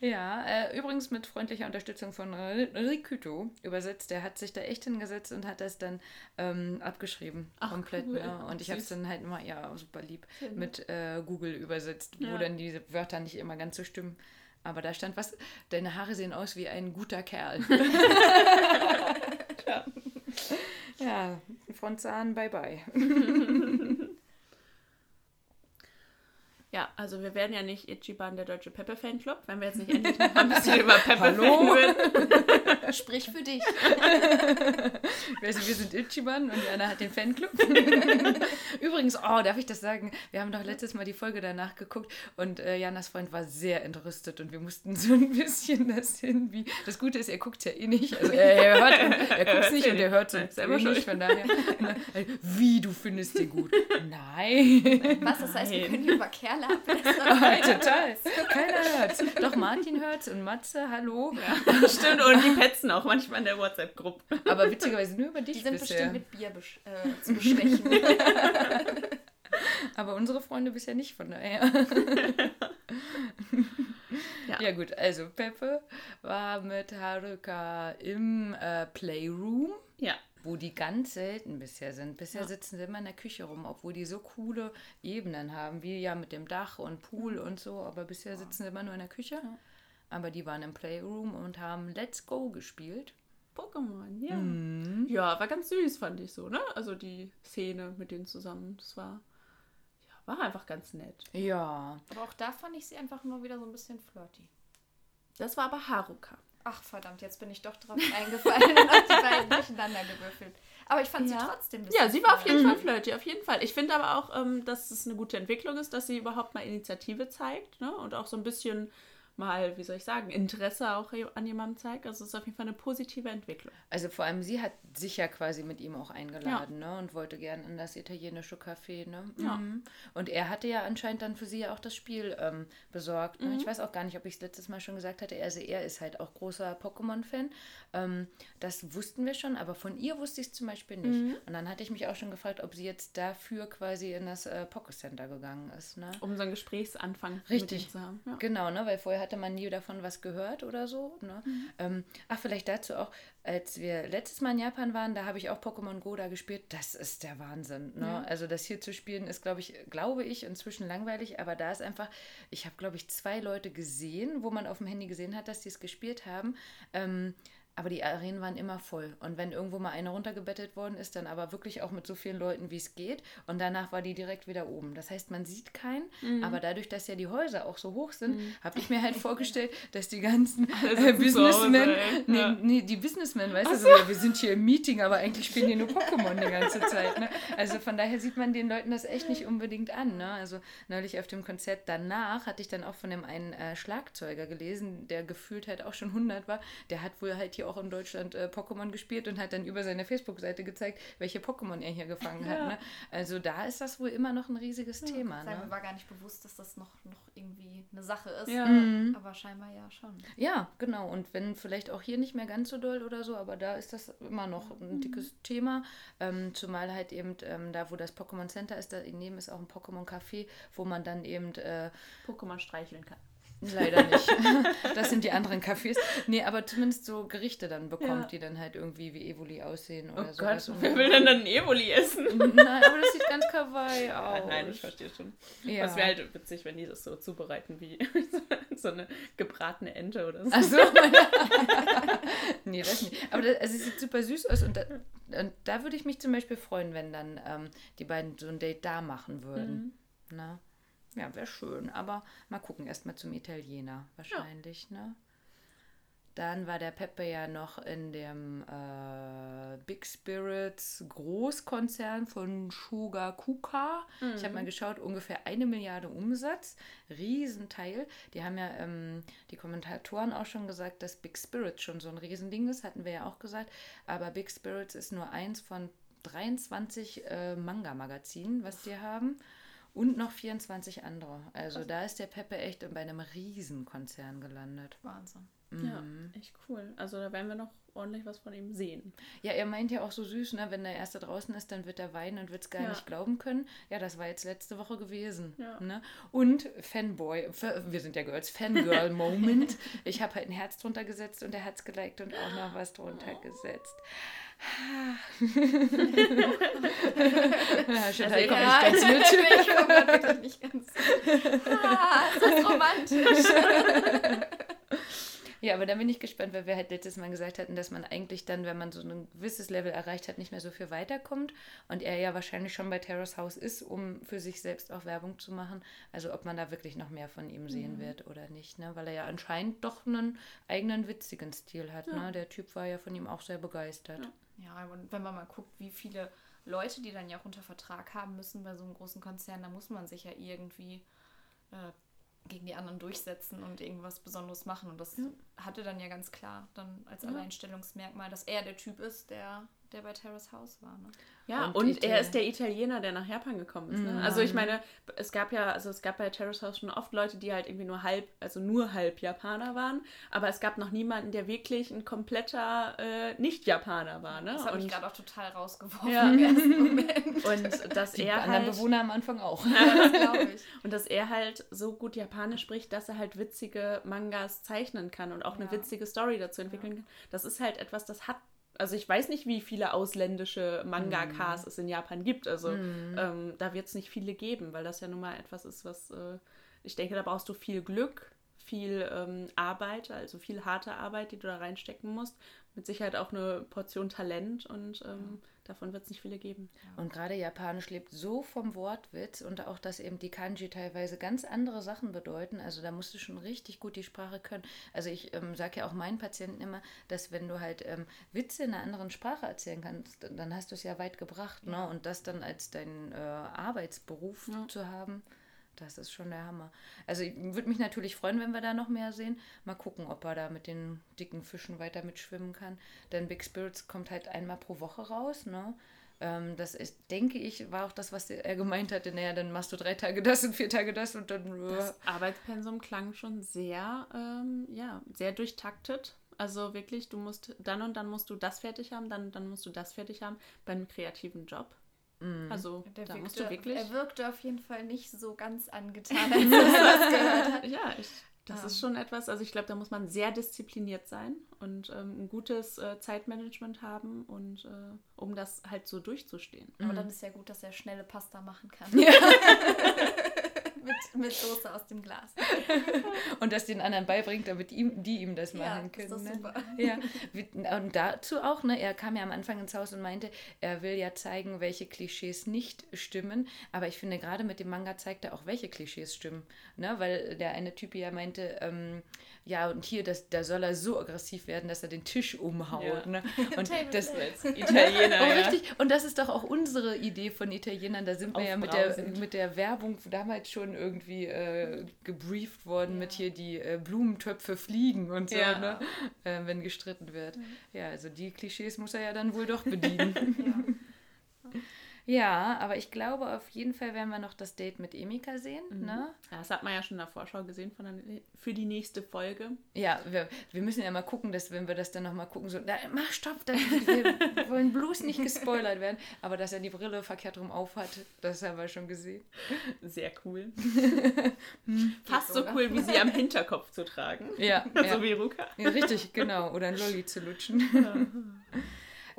Ja, äh, übrigens mit freundlicher Unterstützung von Ri- Rikuto übersetzt. Der hat sich da echt hingesetzt und hat das dann ähm, abgeschrieben. Ach, komplett. cool. Ne? Und ich habe es dann halt immer, ja, super lieb, mit äh, Google übersetzt, wo Ja. dann diese Wörter nicht immer ganz so stimmen. Aber da stand was, deine Haare sehen aus wie ein guter Kerl. ja, Frontzahn, bye bye. Ja, also wir werden ja nicht Ichiban der deutsche Peppe Fanclub, wenn wir jetzt nicht endlich noch ein bisschen über Peppe Hallo? reden würden. Sprich für dich. Also wir sind Ichiban und Jana hat den Fanclub. Übrigens, oh, darf ich das sagen? Wir haben doch letztes Mal die Folge danach geguckt und äh, Janas Freund war sehr entrüstet und wir mussten so ein bisschen das hin, wie. Das Gute ist, er guckt ja eh nicht. Also er, er hört, er guckt nicht und er hört so Ja, selber nicht. Von daher, wie du findest die gut? Nein. Was das heißt, wir können hier über Kerle ablästern. Total. Keiner hört's. Doch Martin hört's und Matze, hallo. Stimmt, und die petzen auch manchmal in der WhatsApp-Gruppe. Aber witzigerweise nur über dich Die sind bisher. bestimmt mit Bier besch äh, zu bestechen. Aber unsere Freunde bisher nicht, von daher. Ja. ja. gut, also Peppe war mit Haruka im äh, Playroom, Ja, wo die ganz selten bisher sind. Bisher Ja. sitzen sie immer in der Küche rum, obwohl die so coole Ebenen haben, wie ja mit dem Dach und Pool und so, aber bisher sitzen sie immer nur in der Küche. Aber die waren im Playroom und haben Let's Go gespielt. Pokémon, ja. Mhm. Ja, war ganz süß, fand ich so, ne? Also die Szene mit denen zusammen, das war, ja, war einfach ganz nett. Ja, Aber auch da fand ich sie einfach nur wieder so ein bisschen flirty. Das war aber Haruka. Ach verdammt, jetzt bin ich doch drauf eingefallen und habe die beiden durcheinander gewürfelt. Aber ich fand Ja. sie trotzdem ein bisschen Ja, sie war auf jeden. Fall flirty, auf jeden Fall. Ich finde aber auch, ähm, dass es eine gute Entwicklung ist, dass sie überhaupt mal Initiative zeigt ne? und auch so ein bisschen mal, wie soll ich sagen, Interesse auch an jemandem zeigt. Also es ist auf jeden Fall eine positive Entwicklung. Also vor allem sie hat sich ja quasi mit ihm auch eingeladen, ne? Und wollte gern in das italienische Café, ne? Ja. Mhm. Und er hatte ja anscheinend dann für sie ja auch das Spiel ähm, besorgt. Ne? Ich weiß auch gar nicht, ob ich es letztes Mal schon gesagt hatte. Also er ist halt auch großer Pokémon-Fan. Ähm, das wussten wir schon, aber von ihr wusste ich es zum Beispiel nicht. Und dann hatte ich mich auch schon gefragt, ob sie jetzt dafür quasi in das äh, Poké Center gegangen ist, ne? Um so einen Gesprächsanfang Richtig. zu haben. Ja. Genau, ne? Weil vorher hatte man nie davon was gehört oder so. Ne? Ähm, ach, vielleicht dazu auch, als wir letztes Mal in Japan waren, da habe ich auch Pokémon Go da gespielt. Das ist der Wahnsinn. Ne? Ja. Also das hier zu spielen ist, glaube ich, glaube ich, inzwischen langweilig, aber da ist einfach, ich habe, glaube ich, zwei Leute gesehen, wo man auf dem Handy gesehen hat, dass die es gespielt haben. Ähm, aber die Arenen waren immer voll. Und wenn irgendwo mal eine runtergebettet worden ist, dann aber wirklich auch mit so vielen Leuten, wie es geht. Und danach war die direkt wieder oben. Das heißt, man sieht keinen, Mhm. aber dadurch, dass ja die Häuser auch so hoch sind, habe ich mir halt vorgestellt, dass die ganzen äh, Businessmen, nee, Ja. nee, die Businessmen, weißt du, so, ja, wir sind hier im Meeting, aber eigentlich spielen die nur Pokémon die ganze Zeit. Ne? Also von daher sieht man den Leuten das echt nicht unbedingt an. Ne? Also neulich auf dem Konzert danach hatte ich dann auch von dem einen äh, Schlagzeuger gelesen, der gefühlt halt auch schon 100 war. Der hat wohl halt hier auch in Deutschland äh, Pokémon gespielt und hat dann über seine Facebook-Seite gezeigt, welche Pokémon er hier gefangen hat. Ja. Ne? Also da ist das wohl immer noch ein riesiges Thema. Sagen, mir Ne? war gar nicht bewusst, dass das noch, noch irgendwie eine Sache ist. Ja. Mhm. Aber scheinbar ja schon. Ja, genau. Und wenn vielleicht auch hier nicht mehr ganz so doll oder so, aber da ist das immer noch ein dickes Thema. Ähm, zumal halt eben ähm, da, wo das Pokémon Center ist, daneben ist auch ein Pokémon Café, wo man dann eben äh, Pokémon streicheln kann. Leider nicht. das sind die anderen Cafés. Nee, aber zumindest so Gerichte dann bekommt, Ja. die dann halt irgendwie wie Evoli aussehen Oh oder Gott, sowas. wer will denn dann ein Evoli essen? Nein, aber das sieht ganz kawaii aus. Ah, nein, ich verstehe schon. Ja. Das wäre halt witzig, wenn die das so zubereiten wie so eine gebratene Ente oder so. Ach so. nee, das nicht. Aber das, also es sieht super süß aus und da, und da würde ich mich zum Beispiel freuen, wenn dann ähm, die beiden so ein Date da machen würden. Na? Ja, wäre schön. Aber mal gucken, erstmal zum Italiener wahrscheinlich, ne? Dann war der Peppe ja noch in dem äh, Big Spirits Großkonzern von Sugar Kuka. Ich habe mal geschaut, ungefähr eine Milliarde Umsatz. Riesenteil. Die haben ja ähm, die Kommentatoren auch schon gesagt, dass Big Spirits schon so ein Riesending ist, hatten wir ja auch gesagt. Aber Big Spirits ist nur eins von 23 äh, Manga-Magazinen, was die haben. Und noch 24 andere. Also da ist der Peppe echt bei einem Riesenkonzern gelandet. Wahnsinn. Ja, echt cool. Also da werden wir noch ordentlich was von ihm sehen. Ja, er meint ja auch so süß, ne? wenn der Erste draußen ist, dann wird er weinen und wird es gar Ja. nicht glauben können. Ja, das war jetzt letzte Woche gewesen. Ja. Ne? Und Fanboy, wir sind ja Girls, Fangirl-Moment. ich habe halt ein Herz drunter gesetzt und er hat es geliked und auch noch was drunter gesetzt. Ja, shit, halt komm ja, ich ganz mit. ich komme wirklich nicht ganz. Ah, ist das romantisch. Ja, aber da bin ich gespannt, weil wir halt letztes Mal gesagt hatten, dass man eigentlich dann, wenn man so ein gewisses Level erreicht hat, nicht mehr so viel weiterkommt. Und er ja wahrscheinlich schon bei Terrace House ist, um für sich selbst auch Werbung zu machen. Also ob man da wirklich noch mehr von ihm sehen wird oder nicht, ne? Weil er ja anscheinend doch einen eigenen witzigen Stil hat. Ne? Der Typ war ja von ihm auch sehr begeistert. Ja, und wenn man mal guckt, wie viele Leute, die dann ja auch unter Vertrag haben müssen bei so einem großen Konzern, da muss man sich ja irgendwie äh, gegen die anderen durchsetzen und irgendwas Besonderes machen. Und das hatte dann ja ganz klar dann als Alleinstellungsmerkmal, dass er der Typ ist, der, der bei Terrace House war. Ne? Ja, Und und, er ist der Italiener, der nach Japan gekommen ist. Ne? Also ich meine, es gab ja, also es gab bei Terrace House schon oft Leute, die halt irgendwie nur halb, also nur halb Japaner waren, aber es gab noch niemanden, der wirklich ein kompletter äh, Nicht-Japaner war. Ne? Das hat mich und, gerade auch total rausgeworfen Ja. im ersten Moment. und dass Die er anderen halt, Bewohner am Anfang auch. das glaube ich. und dass er halt so gut Japanisch spricht, dass er halt witzige Mangas zeichnen kann und auch eine Ja. witzige Story dazu entwickeln kann. Das ist halt etwas, das hat also ich weiß nicht, wie viele ausländische Mangakas es in Japan gibt. Also ähm, da wird es nicht viele geben, weil das ja nun mal etwas ist, was äh, ich denke, da brauchst du viel Glück, viel ähm, Arbeit, also viel harte Arbeit, die du da reinstecken musst. Mit Sicherheit auch eine Portion Talent und ähm, davon wird es nicht viele geben. Und gerade Japanisch lebt so vom Wortwitz und auch, dass eben die Kanji teilweise ganz andere Sachen bedeuten. Also da musst du schon richtig gut die Sprache können. Also ich ähm, sage ja auch meinen Patienten immer, dass wenn du halt ähm, Witze in einer anderen Sprache erzählen kannst, dann hast du es ja weit gebracht. Ne? Und das dann als dein äh, Arbeitsberuf zu haben. Das ist schon der Hammer. Also ich würde mich natürlich freuen, wenn wir da noch mehr sehen. Mal gucken, ob er da mit den dicken Fischen weiter mitschwimmen kann. Denn Big Spirits kommt halt einmal pro Woche raus, ne? Ähm, das ist, denke ich, war auch das, was er gemeint hatte. Naja, dann machst du drei Tage das und vier Tage das und dann. äh, Das Arbeitspensum klang schon sehr, ähm, ja, sehr durchtaktet. Also wirklich, du musst dann und dann musst du das fertig haben, dann, dann musst du das fertig haben beim kreativen Job. Also Der da musst wirkte, du wirklich. Er wirkte auf jeden Fall nicht so ganz angetan, als er das gehört hat. Ja, ich Das Ähm, ist schon etwas, also ich glaube, da muss man sehr diszipliniert sein und ähm, ein gutes äh, Zeitmanagement haben und äh, um das halt so durchzustehen. Aber dann ist ja gut, dass er schnelle Pasta machen kann. Ja. mit, mit Soße aus dem Glas. Und das den anderen beibringt, damit ihm, die ihm das Ja, machen ist können. doch ne? super. Ja, und dazu auch, ne, er kam ja am Anfang ins Haus und meinte, er will ja zeigen, welche Klischees nicht stimmen. Aber ich finde, gerade mit dem Manga zeigt er auch, welche Klischees stimmen. Ne? Weil der eine Typ ja meinte, ähm, ja, und hier, das, da soll er so aggressiv werden, dass er den Tisch umhaut. Ja. Ne? Und das, Italiener, Oh, ja. richtig. Und das ist doch auch unsere Idee von Italienern. Da sind wir ja mit der, mit der Werbung damals schon irgendwie äh, gebrieft worden mit hier die äh, Blumentöpfe fliegen und so, Ja. ne? äh, wenn gestritten wird. Ja, also die Klischees muss er ja dann wohl doch bedienen. Ja. ja, aber ich glaube, auf jeden Fall werden wir noch das Date mit Emika sehen. Ne? Ja, das hat man ja schon in der Vorschau gesehen von der, für die nächste Folge. Ja, wir, wir müssen ja mal gucken, dass wenn wir das dann nochmal gucken, so, na, mach stopp, dann, wir wollen bloß nicht gespoilert werden. Aber dass er die Brille verkehrt rum auf hat, das haben wir schon gesehen. Sehr cool. Fast so oder? cool, wie sie am Hinterkopf zu tragen. Ja, So ja. wie Ruka. ja richtig, genau. Oder ein Lolli zu lutschen.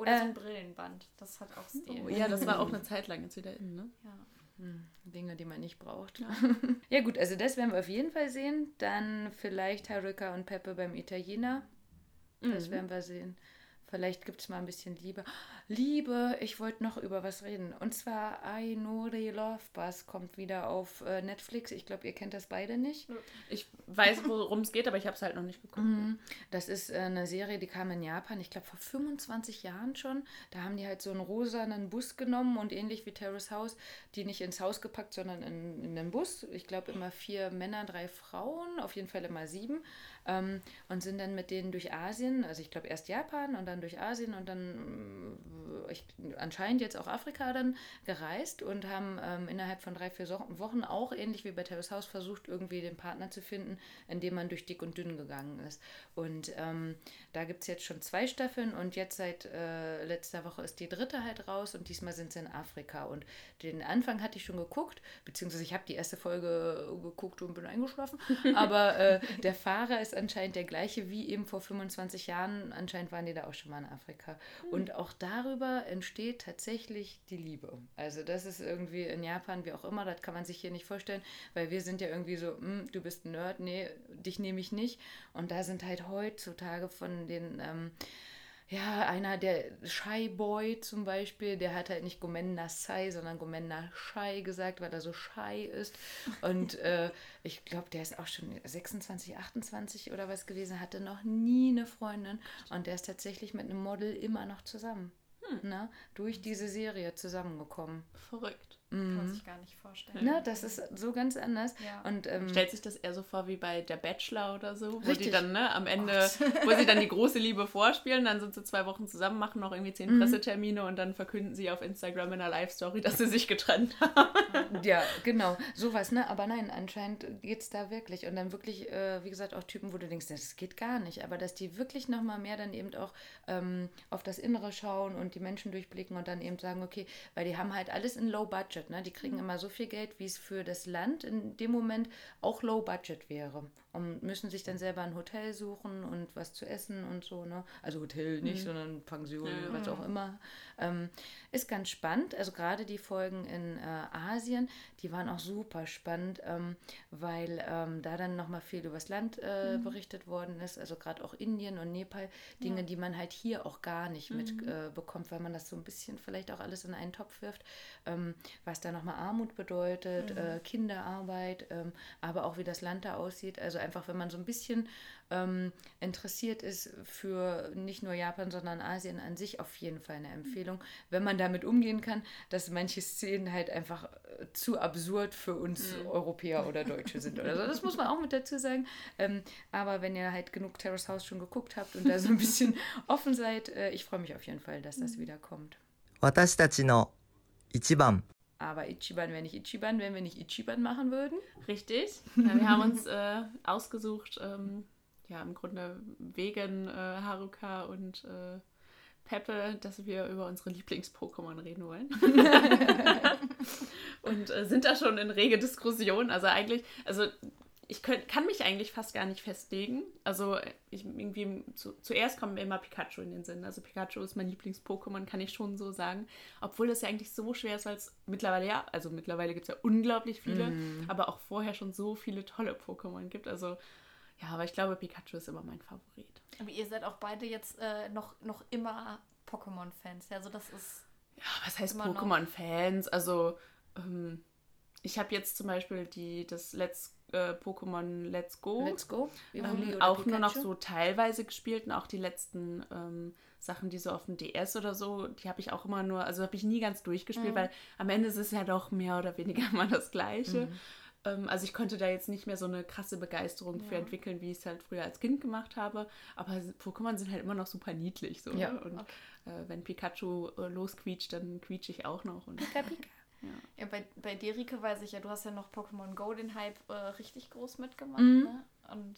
Oder so Äh. ein Brillenband. Das hat auch Stil. Oh, ja, das war auch eine Zeit lang jetzt wieder in, ne? Ja. Hm, Dinge, die man nicht braucht. Ja. gut, also das werden wir auf jeden Fall sehen. Dann vielleicht Haruka und Peppe beim Italiener. Das Mhm. werden wir sehen. Vielleicht gibt es mal ein bisschen Liebe. Liebe, ich wollte noch über was reden. Und zwar Ainori Love Bus kommt wieder auf äh, Netflix. Ich glaube, ihr kennt das beide nicht. Ich weiß, worum es geht, aber ich habe es halt noch nicht geguckt. Mhm. Das ist äh, eine Serie, die kam in Japan, ich glaube vor 25 Jahren schon. Da haben die halt so einen rosanen Bus genommen und ähnlich wie Terrace House, die nicht ins Haus gepackt, sondern in, in den Bus. Ich glaube immer vier Männer, drei Frauen, auf jeden Fall immer sieben. Ähm, und sind dann mit denen durch Asien, also ich glaube erst Japan und dann durch Asien und dann äh, ich, anscheinend jetzt auch Afrika dann gereist und haben ähm, innerhalb von drei, vier Wochen auch ähnlich wie bei Terrace House versucht, irgendwie den Partner zu finden, indem man durch dick und dünn gegangen ist. Und ähm, da gibt es jetzt schon zwei Staffeln und jetzt seit äh, letzter Woche ist die dritte halt raus und diesmal sind sie in Afrika. Und den Anfang hatte ich schon geguckt, beziehungsweise ich habe die erste Folge geguckt und bin eingeschlafen. Aber äh, der Fahrer ist anscheinend der gleiche wie eben vor 25 Jahren. Anscheinend waren die da auch schon mal in Afrika. Und auch darüber entsteht tatsächlich die Liebe. Also das ist irgendwie in Japan, wie auch immer, das kann man sich hier nicht vorstellen, weil wir sind ja irgendwie so, "Hm, du bist ein Nerd, nee, dich nehme ich nicht. Und da sind halt heutzutage von den... Ähm, ja, einer der Shy Boy zum Beispiel, der hat halt nicht Gomenna Sai, sondern Gomenna Shy gesagt, weil er so shy ist. Und äh, ich glaube, der ist auch schon 26, 28 oder was gewesen, hatte noch nie eine Freundin. Und der ist tatsächlich mit einem Model immer noch zusammen. Ne? Durch diese Serie zusammengekommen. Verrückt. Kann man sich gar nicht vorstellen. Ne? Das ist so ganz anders. Ja. Und ähm, Stellt sich das eher so vor wie bei der Bachelor oder so, wo Richtig. die dann ne, am Ende, wo sie dann die große Liebe vorspielen, dann sind sie zwei Wochen zusammen, machen noch irgendwie Mhm. zehn Pressetermine und dann verkünden sie auf Instagram in einer Live-Story, dass sie sich getrennt haben. Ja, genau, sowas, ne? Aber nein, anscheinend geht es da wirklich. Und dann wirklich, äh, wie gesagt, auch Typen, wo du denkst, das geht gar nicht. Aber dass die wirklich nochmal mehr dann eben auch ähm, auf das Innere schauen und die Menschen durchblicken und dann eben sagen, okay, weil die haben halt alles in Low Budget, ne? Die kriegen immer so viel Geld, wie es für das Land in dem Moment auch Low Budget wäre. Und müssen sich dann selber ein Hotel suchen und was zu essen und so, ne? Also Hotel nicht, sondern Pension, Ja, ja. was auch immer. Ähm, ist ganz spannend. Also gerade die Folgen in äh, Asien, die waren auch super spannend, ähm, weil ähm, da dann nochmal viel übers Land äh, berichtet worden ist. Also gerade auch Indien und Nepal, Dinge, die man halt hier auch gar nicht mitbekommt, äh, bekommt, weil man das so ein bisschen vielleicht auch alles in einen Topf wirft, ähm, was da nochmal Armut bedeutet, äh, Kinderarbeit, ähm, aber auch wie das Land da aussieht. Also einfach, wenn man so ein bisschen ähm, interessiert ist für nicht nur Japan, sondern Asien an sich, auf jeden Fall eine Empfehlung, wenn man damit umgehen kann, dass manche Szenen halt einfach äh, zu absurd für uns Europäer oder Deutsche sind oder so. Das muss man auch mit dazu sagen. Ähm, aber wenn ihr halt genug Terrace House schon geguckt habt und da so ein bisschen offen seid, äh, ich freue mich auf jeden Fall, dass das wieder kommt. 私たちの一番 aber Ichiban wäre nicht Ichiban, wenn wir nicht Ichiban machen würden. Richtig. Ja, wir haben uns äh, ausgesucht, ähm, ja, im Grunde wegen äh, Haruka und äh, Peppe, dass wir über unsere Lieblings-Pokémon reden wollen. und äh, sind da schon in rege Diskussion. Also eigentlich, also ich könnt, kann mich eigentlich fast gar nicht festlegen. Also ich irgendwie zu, zuerst kommt mir immer Pikachu in den Sinn. Also Pikachu ist mein Lieblings-Pokémon, kann ich schon so sagen. Obwohl das ja eigentlich so schwer ist, weil es mittlerweile ja, also mittlerweile gibt es ja unglaublich viele, Mhm. aber auch vorher schon so viele tolle Pokémon gibt. Also ja, aber ich glaube, Pikachu ist immer mein Favorit. Aber ihr seid auch beide jetzt äh, noch, noch immer Pokémon-Fans. Ja, also das ist. Ja, was heißt. Pokémon-Fans? Also, ähm, ich habe jetzt zum Beispiel die, das Let's äh, Pokémon Let's Go Let's go. Ähm, auch nur noch Pikachu? so teilweise gespielt und auch die letzten ähm, Sachen, die so auf dem DS oder so, die habe ich auch immer nur, also habe ich nie ganz durchgespielt, Mhm. weil am Ende ist es ja doch mehr oder weniger immer das Gleiche. Mhm. Ähm, also ich konnte da jetzt nicht mehr so eine krasse Begeisterung für Ja. entwickeln, wie ich es halt früher als Kind gemacht habe. Aber Pokémon sind halt immer noch super niedlich. So, Ja. ne? Und äh, wenn Pikachu äh, losquietscht, dann quietsche ich auch noch. Und, Pika, Pika. Ja, bei, bei dir, Rike, weiß ich ja, du hast ja noch Pokémon Go den Hype äh, richtig groß mitgemacht, Mhm. ne? Und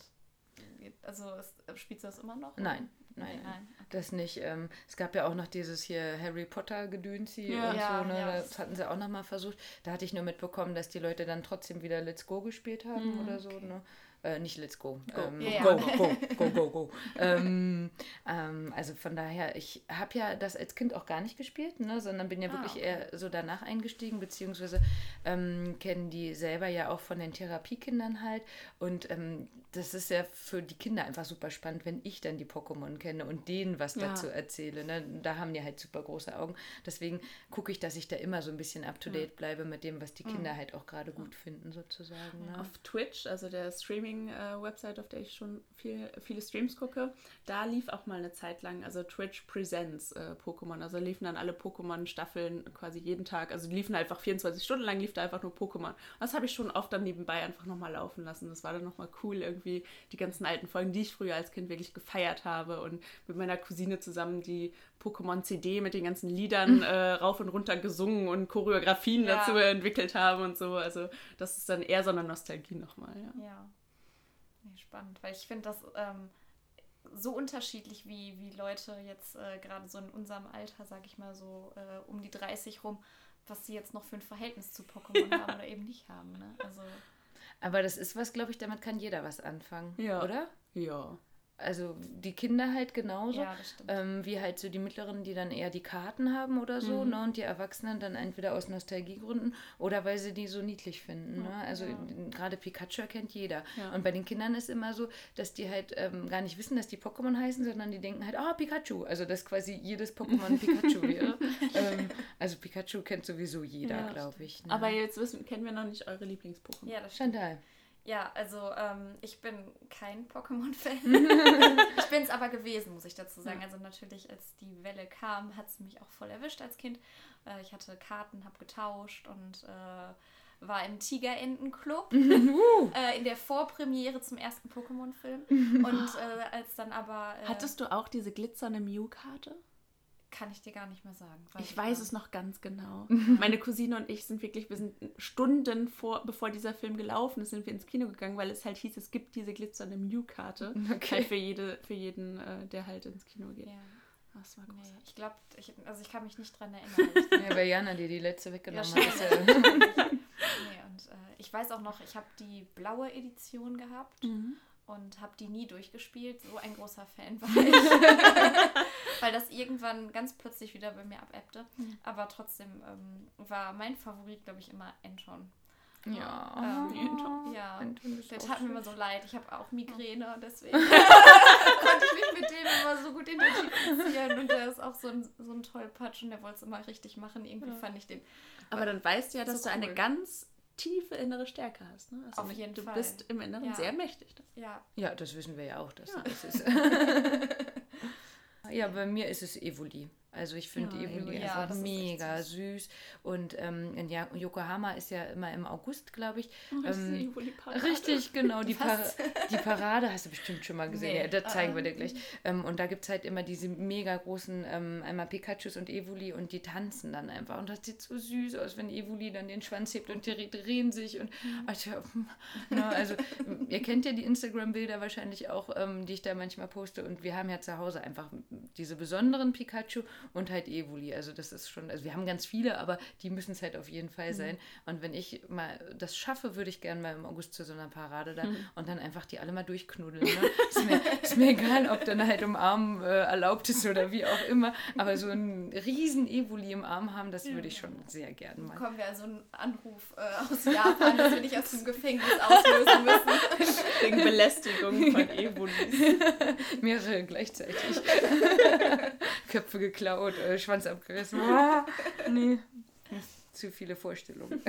also ist, spielst du das immer noch? Nein, nein, Okay, nein. Das nicht. Ähm, es gab ja auch noch dieses hier Harry Potter Gedönsi Ja. und Ja, so, ne? ja. Das hatten sie auch noch mal versucht. Da hatte ich nur mitbekommen, dass die Leute dann trotzdem wieder Let's Go gespielt haben oder so, ne? Äh, nicht Let's Go. Go. Ähm, Ja, go, go, go, go, go. ähm, ähm, also von daher, ich habe ja das als Kind auch gar nicht gespielt, ne? sondern bin ja Ah, wirklich okay. eher so danach eingestiegen, beziehungsweise ähm, kennen die selber ja auch von den Therapiekindern halt. Und ähm, das ist ja für die Kinder einfach super spannend, wenn ich dann die Pokémon kenne und denen was Ja. dazu erzähle. Ne? Da haben die halt super große Augen. Deswegen gucke ich, dass ich da immer so ein bisschen up to date bleibe mit dem, was die Kinder halt auch gerade gut finden, sozusagen. Ne? Auf Twitch, also der Streaming-Website, auf der ich schon viel, viele Streams gucke, da lief auch mal eine Zeit lang, also Twitch Presents äh, Pokémon. Also liefen dann alle Pokémon-Staffeln quasi jeden Tag. Also liefen einfach 24 Stunden lang, lief da einfach nur Pokémon. Das habe ich schon oft dann nebenbei einfach nochmal laufen lassen. Das war dann nochmal cool, irgendwie die ganzen alten Folgen, die ich früher als Kind wirklich gefeiert habe und mit meiner Cousine zusammen die Pokémon-CD mit den ganzen Liedern äh, rauf und runter gesungen und Choreografien Ja. dazu entwickelt haben und so. Also das ist dann eher so eine Nostalgie nochmal, ja. Ja. Nee, spannend, weil ich finde das ähm, so unterschiedlich, wie, wie Leute jetzt äh, gerade so in unserem Alter, sag ich mal so äh, um die 30 rum, was sie jetzt noch für ein Verhältnis zu Pokémon haben oder eben nicht haben. Ne? Also Aber das ist was, glaube ich, damit kann jeder was anfangen. Ja. Oder? Ja. Also die Kinder halt genauso. ja. Ähm, wie halt so die Mittleren, die dann eher die Karten haben oder so, Mhm. ne? Und die Erwachsenen dann entweder aus Nostalgiegründen oder weil sie die so niedlich finden. Ne? Also Ja. gerade Pikachu kennt jeder. Ja. Und bei den Kindern ist immer so, dass die halt ähm, gar nicht wissen, dass die Pokémon heißen, sondern die denken halt, ah, Pikachu. Also dass quasi jedes Pokémon Pikachu wäre. ähm, also Pikachu kennt sowieso jeder, Ja, glaube ich. Ne? Aber jetzt wissen, kennen wir noch nicht eure Lieblings-Pokémon. ja, das stimmt. Chantal. Ja, also ähm, ich bin kein Pokémon-Fan. ich bin es aber gewesen, muss ich dazu sagen. Also natürlich, als die Welle kam, hat es mich auch voll erwischt als Kind. Äh, ich hatte Karten, habe getauscht und äh, war im Tigerenten-Club äh, in der Vorpremiere zum ersten Pokémon-Film. Und äh, als dann aber... Äh, Hattest du auch diese glitzernde Mew-Karte? Kann ich dir gar nicht mehr sagen. Ich gar weiß nicht. es noch ganz genau. Meine Cousine und ich sind wirklich, wir sind Stunden vor, bevor dieser Film gelaufen ist, sind wir ins Kino gegangen, weil es halt hieß, es gibt diese glitzernde Mew-Karte. Okay. Halt für, jede, für jeden, äh, der halt ins Kino geht. Ja, Das war nee, großartig. ich glaube, ich, also ich kann mich nicht dran erinnern. Ja, weil Jana dir die letzte weggenommen Ja, hat. Nee, und äh, ich weiß auch noch, ich habe die blaue Edition gehabt Mhm. Und habe die nie durchgespielt. So ein großer Fan war ich. Weil das irgendwann ganz plötzlich wieder bei mir abebbte. Aber trotzdem ähm, war mein Favorit, glaube ich, immer Enchon. ja. Ähm, Enchon. Ja, ist der tat mir immer so leid. Ich habe auch Migräne und deswegen konnte ich mich mit dem immer so gut identifizieren. Und der ist auch so ein, so ein Tollpatsch und der wollte es immer richtig machen. Irgendwie fand ich den Aber dann weißt du ja, dass So du eine cool. ganz tiefe innere Stärke hast. Ne? Also Auf jeden du Fall. bist im Inneren Ja. sehr mächtig. ja, Ja, das wissen wir ja auch, dass Ja. das ist. ja, bei mir ist es Evoli. Also ich finde Ja, Evoli Evoli. Ja, einfach mega süß. Und ähm, in Yokohama ist ja immer im August, glaube ich. Oh, Ähm. Richtig, genau. Die, Par die Parade hast du bestimmt schon mal gesehen. Nee. Ja, das zeigen Ah. wir dir gleich. Ähm, und da gibt es halt immer diese mega großen, ähm, einmal Pikachus und Evoli und die tanzen dann einfach. Und das sieht so süß aus, wenn Evoli dann den Schwanz hebt und die drehen sich. Und Alter, na, also ihr kennt ja die Instagram-Bilder wahrscheinlich auch, ähm, die ich da manchmal poste. Und wir haben ja zu Hause einfach diese besonderen Pikachu und halt Evoli. Also das ist schon, also wir haben ganz viele, aber die müssen es halt auf jeden Fall sein. Und wenn ich mal das schaffe, würde ich gerne mal im August zu so einer Parade da und dann einfach die alle mal durchknuddeln. Ne? ist, mir, ist mir egal, ob dann halt umarmen äh, erlaubt ist oder wie auch immer, aber so ein riesen Evoli im Arm haben, das würde ich schon sehr gerne mal. Bekommen wir also einen Anruf äh, aus Japan, dass wir dich aus dem Gefängnis auslösen müssen. Wegen Belästigung von Evolis. Mehrere gleichzeitig. Köpfe geklaut, äh, Schwanz abgerissen. Ah, nee. Zu viele Vorstellungen.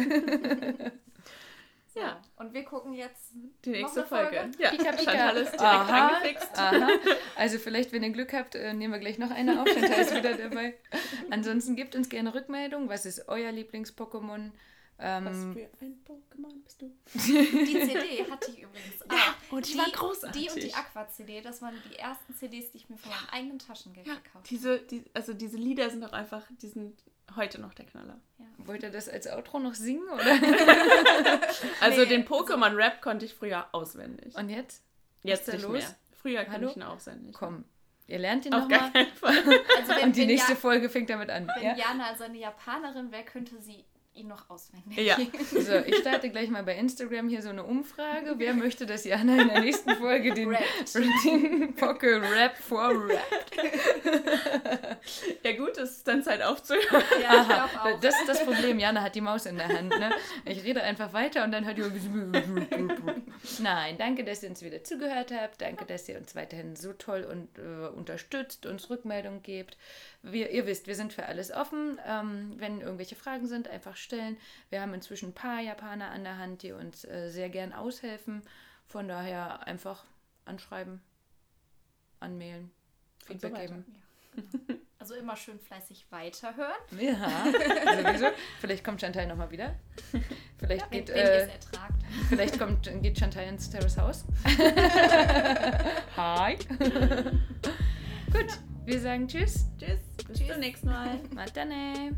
Ja. Und wir gucken jetzt. Die nächste Folge. Folge? Ja, Pika, Pika. Chantal ist direkt Aha. angefixt. Aha. Also vielleicht, wenn ihr Glück habt, äh, nehmen wir gleich noch eine auf. Chantal ist wieder dabei. Ansonsten gebt uns gerne Rückmeldung. Was ist euer Lieblings-Pokémon? Was Ähm, für ein Pokémon bist du? Die CD hatte ich übrigens auch. Ja, und die war großartig. Die und die Aqua-CD, das waren die ersten CDs, die ich mir von meinem eigenen Taschengeld Ja, gekauft habe. diese, die, also diese Lieder sind auch einfach, die sind heute noch der Knaller. wollt ihr das als Outro noch singen? Oder? Also Nee, den Pokémon-Rap konnte ich früher auswendig. Und jetzt? Jetzt nicht los? mehr. Früher konnte Hallo? ich ihn auswendig. Komm, ihr lernt ihn nochmal. Also wenn, Und die nächste ja, Folge fängt damit an. wenn Ja? Jana also eine Japanerin wäre, könnte sie ihn noch auswendig. Ja. So, ich starte gleich mal bei Instagram hier so eine Umfrage. Wer möchte, dass Jana in der nächsten Folge den, den Poké Rap vorrappt? Ja gut, es ist dann Zeit aufzuhören. Ja, ich auch. Das ist das Problem. Jana hat die Maus in der Hand. Ne? Ich rede einfach weiter und dann hört ihr. Nein, danke, dass ihr uns wieder zugehört habt. Danke, dass ihr uns weiterhin so toll und äh, unterstützt, uns Rückmeldung gebt. Wir, ihr wisst, wir sind für alles offen. Ähm, wenn irgendwelche Fragen sind, einfach stellen. Wir haben inzwischen ein paar Japaner an der Hand, die uns äh, sehr gern aushelfen. Von daher einfach anschreiben, anmailen, so Feedback weiter. geben. Also immer schön fleißig weiterhören, Ja, sowieso. Vielleicht kommt Chantal nochmal wieder. Vielleicht, wenn, geht, wenn äh, vielleicht kommt, geht Chantal ins Terrace Haus. Hi. Gut, wir sagen Tschüss. Tschüss, bis zum nächsten Mal. Matane.